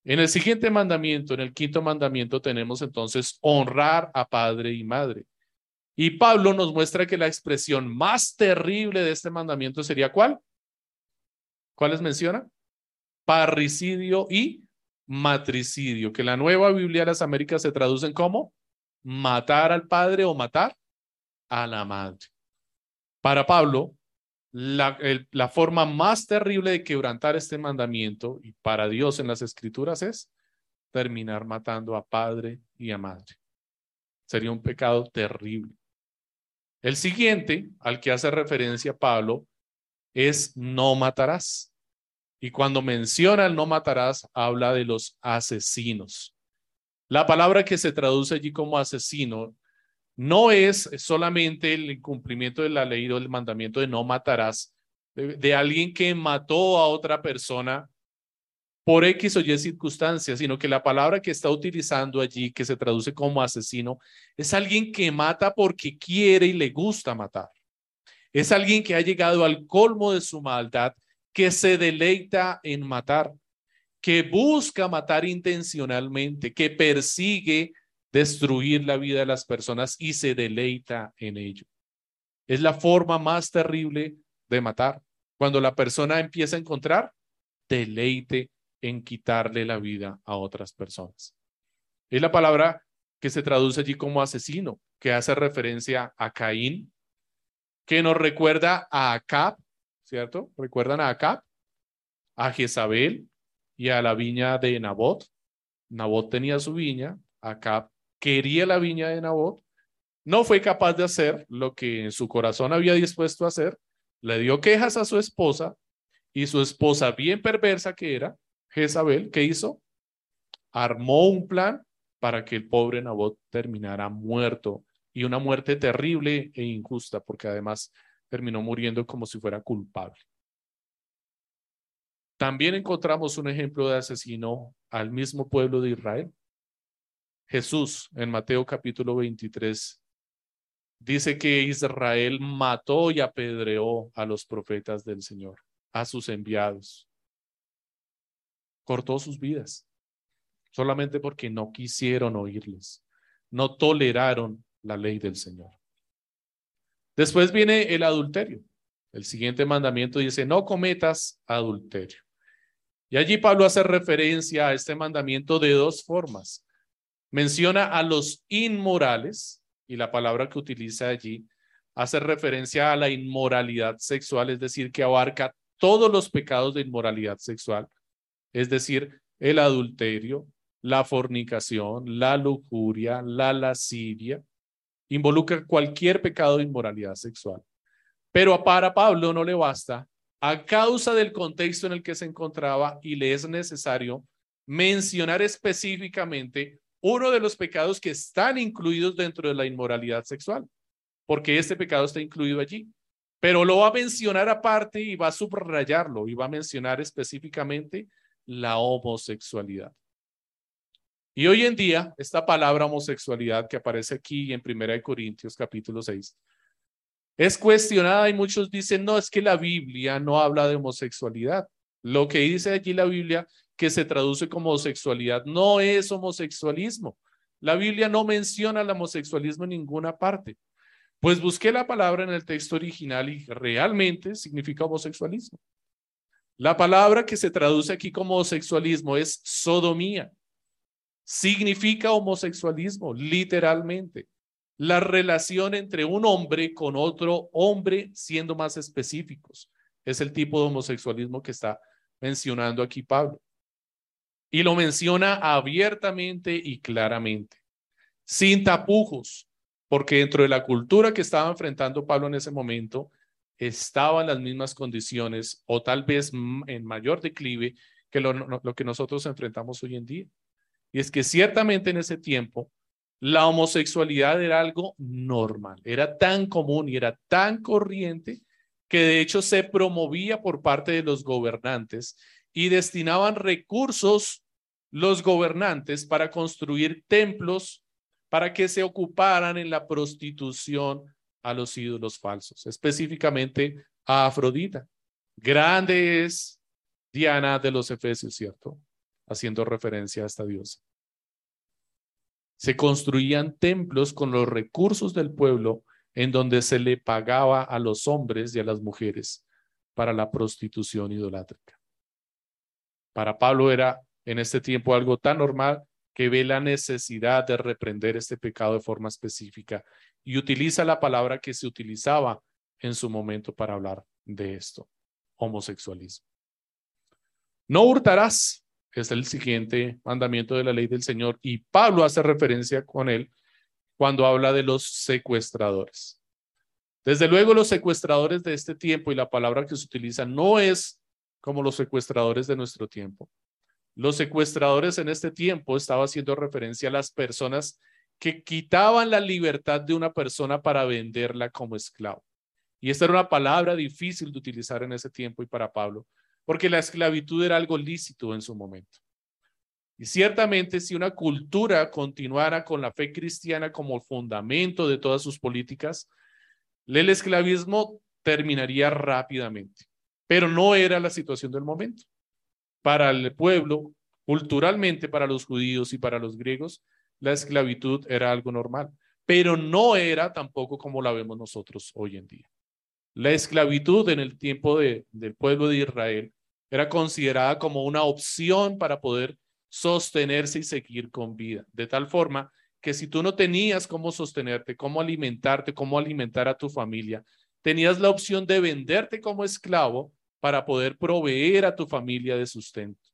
En el siguiente mandamiento, en el quinto mandamiento, tenemos entonces honrar a padre y madre. Y Pablo nos muestra que la expresión más terrible de este mandamiento sería ¿cuál? ¿Cuáles menciona? Parricidio y matricidio, que la nueva Biblia de las Américas se traduce como matar al padre o matar a la madre. Para Pablo, la, la, forma más terrible de quebrantar este mandamiento y para Dios en las escrituras es terminar matando a padre y a madre. Sería un pecado terrible. El siguiente al que hace referencia Pablo es no matarás. Y cuando menciona el no matarás, habla de los asesinos. La palabra que se traduce allí como asesino no es solamente el incumplimiento de la ley o el mandamiento de no matarás, de, alguien que mató a otra persona por X o Y circunstancias, sino que la palabra que está utilizando allí, que se traduce como asesino, es alguien que mata porque quiere y le gusta matar. Es alguien que ha llegado al colmo de su maldad, que se deleita en matar, que busca matar intencionalmente, que persigue destruir la vida de las personas y se deleita en ello. Es la forma más terrible de matar. Cuando la persona empieza a encontrar deleite en quitarle la vida a otras personas. Es la palabra que se traduce allí como asesino, que hace referencia a Caín, que nos recuerda a Acab, ¿cierto? ¿Recuerdan a Acab? A Jezabel y a la viña de Nabot. Nabot tenía su viña, Acab quería la viña de Nabot, no fue capaz de hacer lo que en su corazón había dispuesto a hacer, le dio quejas a su esposa y su esposa, bien perversa que era, Jezabel, ¿qué hizo? Armó un plan para que el pobre Nabot terminara muerto y una muerte terrible e injusta, porque además terminó muriendo como si fuera culpable. También encontramos un ejemplo de asesino al mismo pueblo de Israel. Jesús en Mateo capítulo 23 dice que Israel mató y apedreó a los profetas del Señor, a sus enviados. Cortó sus vidas solamente porque no quisieron oírles, no toleraron la ley del Señor. Después viene el adulterio. El siguiente mandamiento dice, no cometas adulterio. Y allí Pablo hace referencia a este mandamiento de dos formas. Menciona a los inmorales, y la palabra que utiliza allí hace referencia a la inmoralidad sexual, es decir, que abarca todos los pecados de inmoralidad sexual, es decir, el adulterio, la fornicación, la lujuria, la lascivia, involucra cualquier pecado de inmoralidad sexual. Pero para Pablo no le basta a causa del contexto en el que se encontraba y le es necesario mencionar específicamente uno de los pecados que están incluidos dentro de la inmoralidad sexual, porque este pecado está incluido allí. Pero lo va a mencionar aparte y va a subrayarlo y va a mencionar específicamente la homosexualidad. Y hoy en día, esta palabra homosexualidad que aparece aquí en Primera de Corintios capítulo 6 es cuestionada y muchos dicen, no, es que la Biblia no habla de homosexualidad. Lo que dice allí la Biblia que se traduce como homosexualidad no es homosexualismo. La Biblia no menciona el homosexualismo en ninguna parte. Pues busqué la palabra en el texto original y realmente significa homosexualismo. La palabra que se traduce aquí como homosexualismo es sodomía significa homosexualismo, literalmente. La relación entre un hombre con otro hombre, siendo más específicos, es el tipo de homosexualismo que está mencionando aquí Pablo. Y lo menciona abiertamente y claramente, sin tapujos, porque dentro de la cultura que estaba enfrentando Pablo en ese momento, estaban las mismas condiciones o tal vez en mayor declive que lo, lo que nosotros enfrentamos hoy en día. Y es que ciertamente en ese tiempo la homosexualidad era algo normal, era tan común y era tan corriente que de hecho se promovía por parte de los gobernantes y destinaban recursos los gobernantes para construir templos para que se ocuparan en la prostitución a los ídolos falsos, específicamente a Afrodita. Grande es Diana de los Efesios, ¿cierto? Haciendo referencia a esta diosa. Se construían templos con los recursos del pueblo en donde se le pagaba a los hombres y a las mujeres para la prostitución idolátrica. Para Pablo era en este tiempo algo tan normal que ve la necesidad de reprender este pecado de forma específica y utiliza la palabra que se utilizaba en su momento para hablar de esto, homosexualismo. No hurtarás, es el siguiente mandamiento de la ley del Señor y Pablo hace referencia con él cuando habla de los secuestradores. Desde luego los secuestradores de este tiempo y la palabra que se utiliza no es como los secuestradores de nuestro tiempo. Los secuestradores en este tiempo estaba haciendo referencia a las personas que quitaban la libertad de una persona para venderla como esclavo. Y esta era una palabra difícil de utilizar en ese tiempo y para Pablo, porque la esclavitud era algo lícito en su momento. Y ciertamente si una cultura continuara con la fe cristiana como fundamento de todas sus políticas, el esclavismo terminaría rápidamente. Pero no era la situación del momento. Para el pueblo, culturalmente, para los judíos y para los griegos, la esclavitud era algo normal, pero no era tampoco como la vemos nosotros hoy en día. La esclavitud en el tiempo de, del pueblo de Israel era considerada como una opción para poder sostenerse y seguir con vida, de tal forma que si tú no tenías cómo sostenerte, cómo alimentarte, cómo alimentar a tu familia, tenías la opción de venderte como esclavo para poder proveer a tu familia de sustento.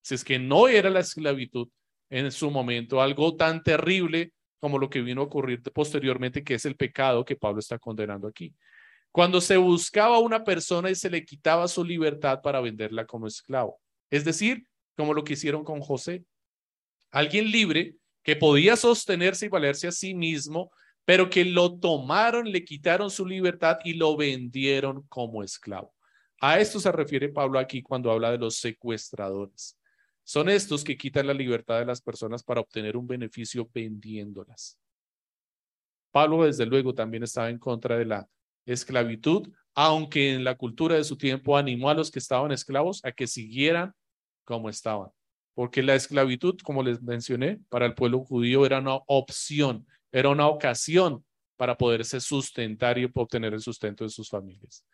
Si es que no era la esclavitud en su momento, algo tan terrible como lo que vino a ocurrir posteriormente, que es el pecado que Pablo está condenando aquí. Cuando se buscaba a una persona y se le quitaba su libertad para venderla como esclavo. Es decir, como lo que hicieron con José. Alguien libre que podía sostenerse y valerse a sí mismo, pero que lo tomaron, le quitaron su libertad y lo vendieron como esclavo. A esto se refiere Pablo aquí cuando habla de los secuestradores. Son estos que quitan la libertad de las personas para obtener un beneficio vendiéndolas. Pablo, desde luego, también estaba en contra de la esclavitud, aunque en la cultura de su tiempo animó a los que estaban esclavos a que siguieran como estaban. Porque la esclavitud, como les mencioné, para el pueblo judío era una opción, era una ocasión para poderse sustentar y obtener el sustento de sus familias.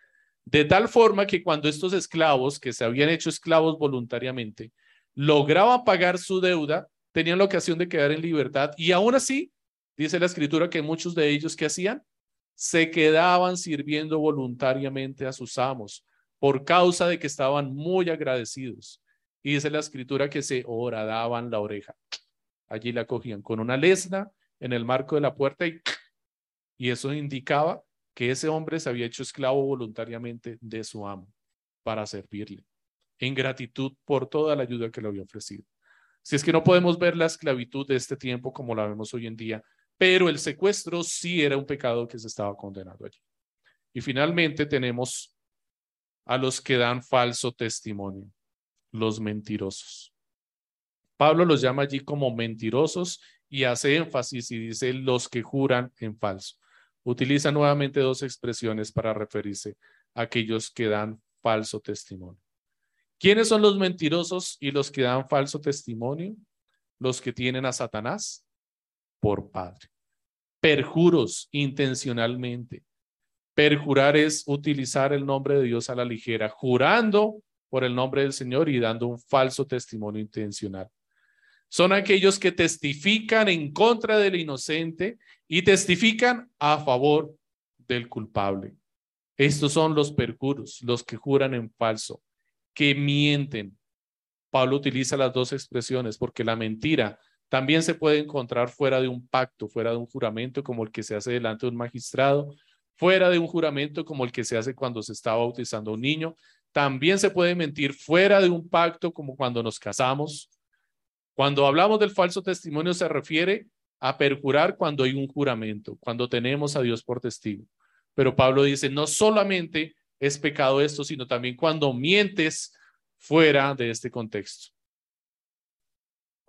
De tal forma que cuando estos esclavos, que se habían hecho esclavos voluntariamente, lograban pagar su deuda, tenían la ocasión de quedar en libertad y aún así, dice la escritura que muchos de ellos que hacían, se quedaban sirviendo voluntariamente a sus amos por causa de que estaban muy agradecidos. Y dice la escritura que se horadaban la oreja. Allí la cogían con una lesna en el marco de la puerta y, y eso indicaba que ese hombre se había hecho esclavo voluntariamente de su amo para servirle, en gratitud por toda la ayuda que le había ofrecido. Si es que no podemos ver la esclavitud de este tiempo como la vemos hoy en día, pero el secuestro sí era un pecado que se estaba condenando allí. Y finalmente tenemos a los que dan falso testimonio, los mentirosos. Pablo los llama allí como mentirosos y hace énfasis y dice los que juran en falso. Utiliza nuevamente dos expresiones para referirse a aquellos que dan falso testimonio. ¿Quiénes son los mentirosos y los que dan falso testimonio? Los que tienen a Satanás por padre. Perjuros intencionalmente. Perjurar es utilizar el nombre de Dios a la ligera, jurando por el nombre del Señor y dando un falso testimonio intencional. Son aquellos que testifican en contra del inocente y testifican a favor del culpable. Estos son los perjuros, los que juran en falso, que mienten. Pablo utiliza las dos expresiones porque la mentira también se puede encontrar fuera de un pacto, fuera de un juramento como el que se hace delante de un magistrado, fuera de un juramento como el que se hace cuando se está bautizando a un niño. También se puede mentir fuera de un pacto como cuando nos casamos. Cuando hablamos del falso testimonio se refiere a perjurar cuando hay un juramento, cuando tenemos a Dios por testigo. Pero Pablo dice, no solamente es pecado esto, sino también cuando mientes fuera de este contexto.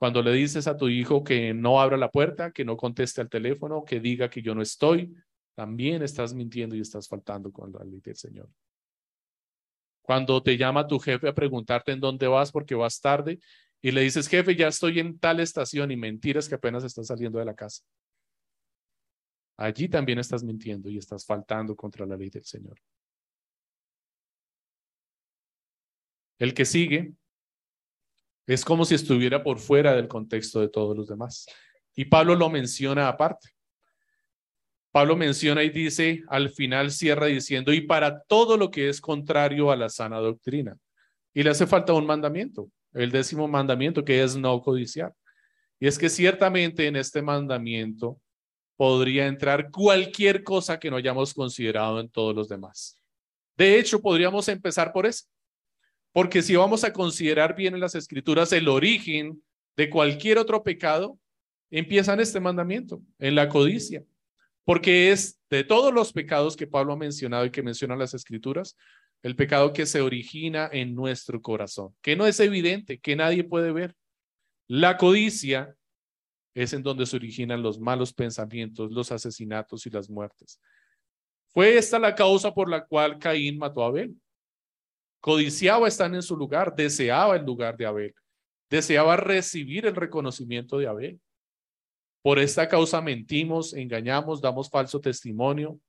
Cuando le dices a tu hijo que no abra la puerta, que no conteste al teléfono, que diga que yo no estoy, también estás mintiendo y estás faltando con la ley del Señor. Cuando te llama tu jefe a preguntarte en dónde vas porque vas tarde y le dices, jefe, ya estoy en tal estación y mentiras que apenas estás saliendo de la casa. Allí también estás mintiendo y estás faltando contra la ley del Señor. El que sigue es como si estuviera por fuera del contexto de todos los demás. Y Pablo lo menciona aparte. Pablo menciona y dice, al final cierra diciendo, y para todo lo que es contrario a la sana doctrina. Y le hace falta un mandamiento, el décimo mandamiento, que es no codiciar. Y es que ciertamente en este mandamiento podría entrar cualquier cosa que no hayamos considerado en todos los demás. De hecho, podríamos empezar por eso. Porque si vamos a considerar bien en las escrituras el origen de cualquier otro pecado, empieza en este mandamiento, en la codicia. Porque es de todos los pecados que Pablo ha mencionado y que mencionan las escrituras, el pecado que se origina en nuestro corazón, que no es evidente, que nadie puede ver. La codicia es en donde se originan los malos pensamientos, los asesinatos y las muertes. Fue esta la causa por la cual Caín mató a Abel. Codiciaba estar en su lugar, deseaba el lugar de Abel, deseaba recibir el reconocimiento de Abel. Por esta causa mentimos, engañamos, damos falso testimonio.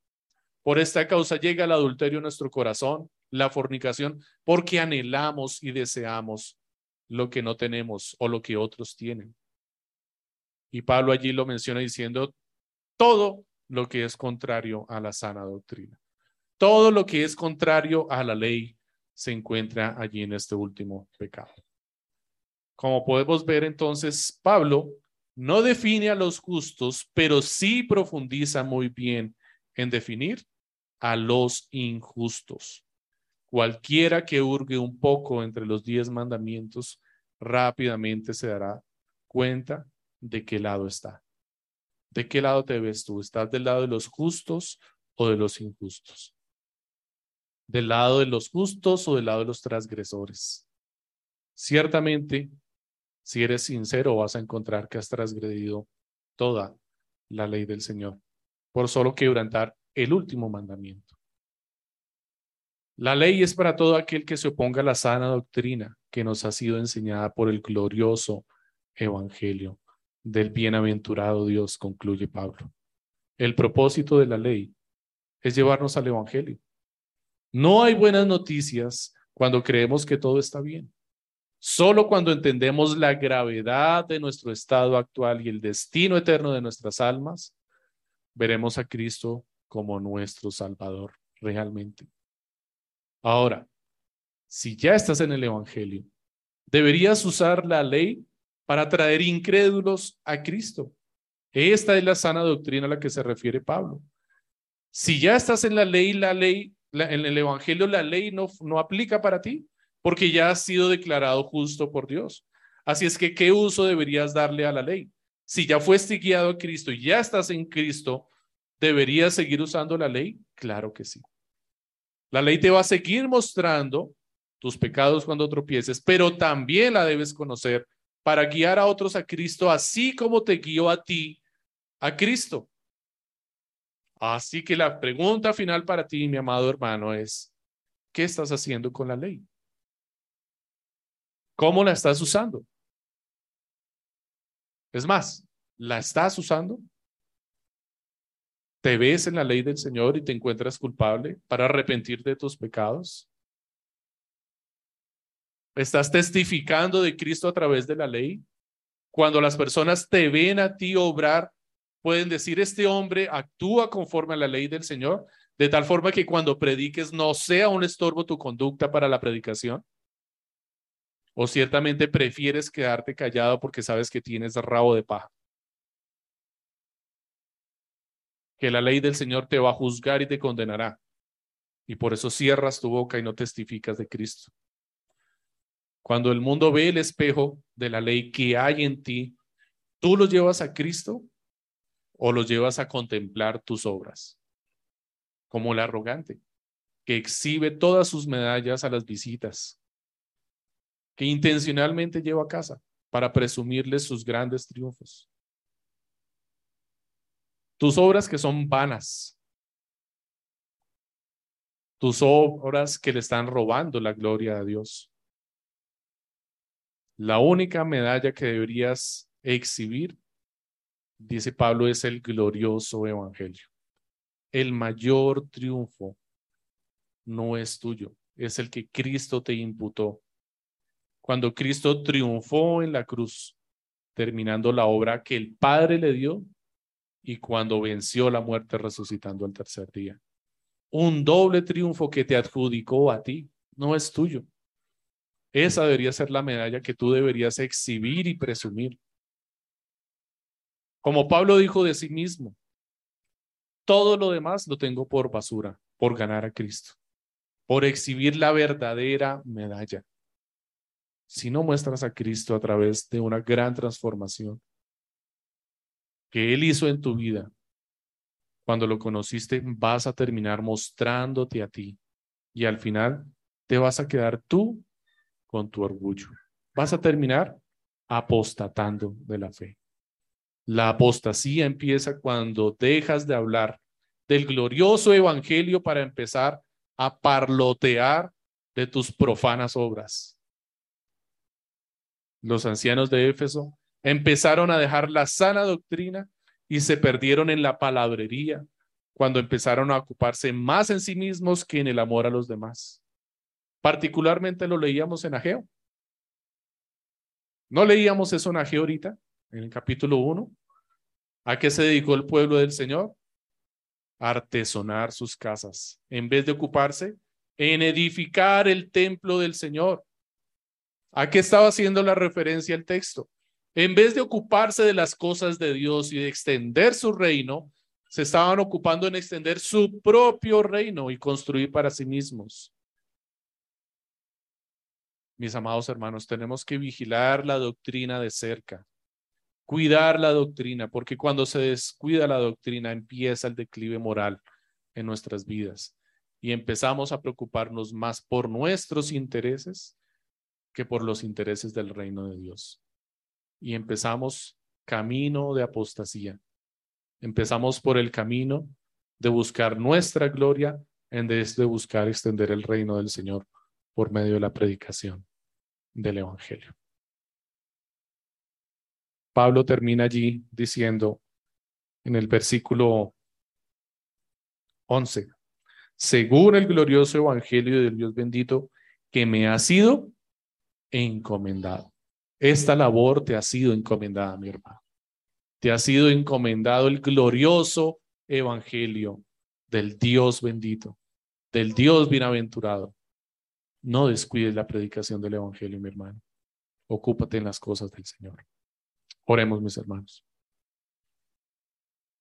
Por esta causa llega el adulterio a nuestro corazón, la fornicación, porque anhelamos y deseamos lo que no tenemos o lo que otros tienen. Y Pablo allí lo menciona diciendo todo lo que es contrario a la sana doctrina. Todo lo que es contrario a la ley se encuentra allí en este último pecado. Como podemos ver entonces, Pablo no define a los justos, pero sí profundiza muy bien en definir a los injustos. Cualquiera que hurgue un poco entre los diez mandamientos rápidamente se dará cuenta de qué lado está. ¿De qué lado te ves tú? ¿Estás del lado de los justos o de los injustos? ¿Del lado de los justos o del lado de los transgresores? Ciertamente, si eres sincero, vas a encontrar que has transgredido toda la ley del Señor por solo quebrantar el último mandamiento. La ley es para todo aquel que se oponga a la sana doctrina que nos ha sido enseñada por el glorioso Evangelio del bienaventurado Dios, concluye Pablo. El propósito de la ley es llevarnos al Evangelio. No hay buenas noticias cuando creemos que todo está bien. Solo cuando entendemos la gravedad de nuestro estado actual y el destino eterno de nuestras almas, veremos a Cristo como nuestro Salvador realmente. Ahora, si ya estás en el Evangelio, deberías usar la ley para traer incrédulos a Cristo. Esta es la sana doctrina a la que se refiere Pablo. Si ya estás en la ley, la ley, en el Evangelio, la ley no, no aplica para ti, porque ya has sido declarado justo por Dios. Así es que, ¿qué uso deberías darle a la ley? Si ya fuiste guiado a Cristo y ya estás en Cristo, ¿deberías seguir usando la ley? Claro que sí. La ley te va a seguir mostrando tus pecados cuando tropieces, pero también la debes conocer para guiar a otros a Cristo, así como te guió a ti a Cristo. Así que la pregunta final para ti, mi amado hermano, es, ¿qué estás haciendo con la ley? ¿Cómo la estás usando? Es más, ¿la estás usando? ¿Te ves en la ley del Señor y te encuentras culpable para arrepentirte de tus pecados? ¿Estás testificando de Cristo a través de la ley? Cuando las personas te ven a ti obrar, pueden decir, este hombre actúa conforme a la ley del Señor, de tal forma que cuando prediques no sea un estorbo tu conducta para la predicación. O ciertamente prefieres quedarte callado porque sabes que tienes rabo de paja. Que la ley del Señor te va a juzgar y te condenará. Y por eso cierras tu boca y no testificas de Cristo. Cuando el mundo ve el espejo de la ley que hay en ti, ¿tú los llevas a Cristo o los llevas a contemplar tus obras? Como el arrogante, que exhibe todas sus medallas a las visitas, que intencionalmente lleva a casa para presumirles sus grandes triunfos. Tus obras que son vanas, tus obras que le están robando la gloria a Dios. La única medalla que deberías exhibir, dice Pablo, es el glorioso evangelio. El mayor triunfo no es tuyo, es el que Cristo te imputó. Cuando Cristo triunfó en la cruz, terminando la obra que el Padre le dio y cuando venció la muerte resucitando al tercer día. Un doble triunfo que te adjudicó a ti, no es tuyo, esa debería ser la medalla que tú deberías exhibir y presumir. Como Pablo dijo de sí mismo, todo lo demás lo tengo por basura, por ganar a Cristo, por exhibir la verdadera medalla. Si no muestras a Cristo a través de una gran transformación que Él hizo en tu vida, cuando lo conociste, vas a terminar mostrándote a ti y al final te vas a quedar tú con tu orgullo. Vas a terminar apostatando de la fe. La apostasía empieza cuando dejas de hablar del glorioso evangelio para empezar a parlotear de tus profanas obras. Los ancianos de Éfeso empezaron a dejar la sana doctrina y se perdieron en la palabrería cuando empezaron a ocuparse más en sí mismos que en el amor a los demás. Particularmente lo leíamos en Ageo. ¿No leíamos eso en Ageo ahorita, en el capítulo 1? ¿A qué se dedicó el pueblo del Señor? Artesonar sus casas, en vez de ocuparse en edificar el templo del Señor. ¿A qué estaba haciendo la referencia el texto? En vez de ocuparse de las cosas de Dios y de extender su reino, se estaban ocupando en extender su propio reino y construir para sí mismos. Mis amados hermanos, tenemos que vigilar la doctrina de cerca, cuidar la doctrina, porque cuando se descuida la doctrina empieza el declive moral en nuestras vidas y empezamos a preocuparnos más por nuestros intereses que por los intereses del reino de Dios. Y empezamos camino de apostasía. Empezamos por el camino de buscar nuestra gloria en vez de buscar extender el reino del Señor por medio de la predicación del Evangelio. Pablo termina allí diciendo en el versículo 11, según el glorioso Evangelio del Dios bendito que me ha sido encomendado. Esta labor te ha sido encomendada, mi hermano. Te ha sido encomendado el glorioso Evangelio del Dios bendito, del Dios bienaventurado, no descuides la predicación del Evangelio, mi hermano. Ocúpate en las cosas del Señor. Oremos, mis hermanos.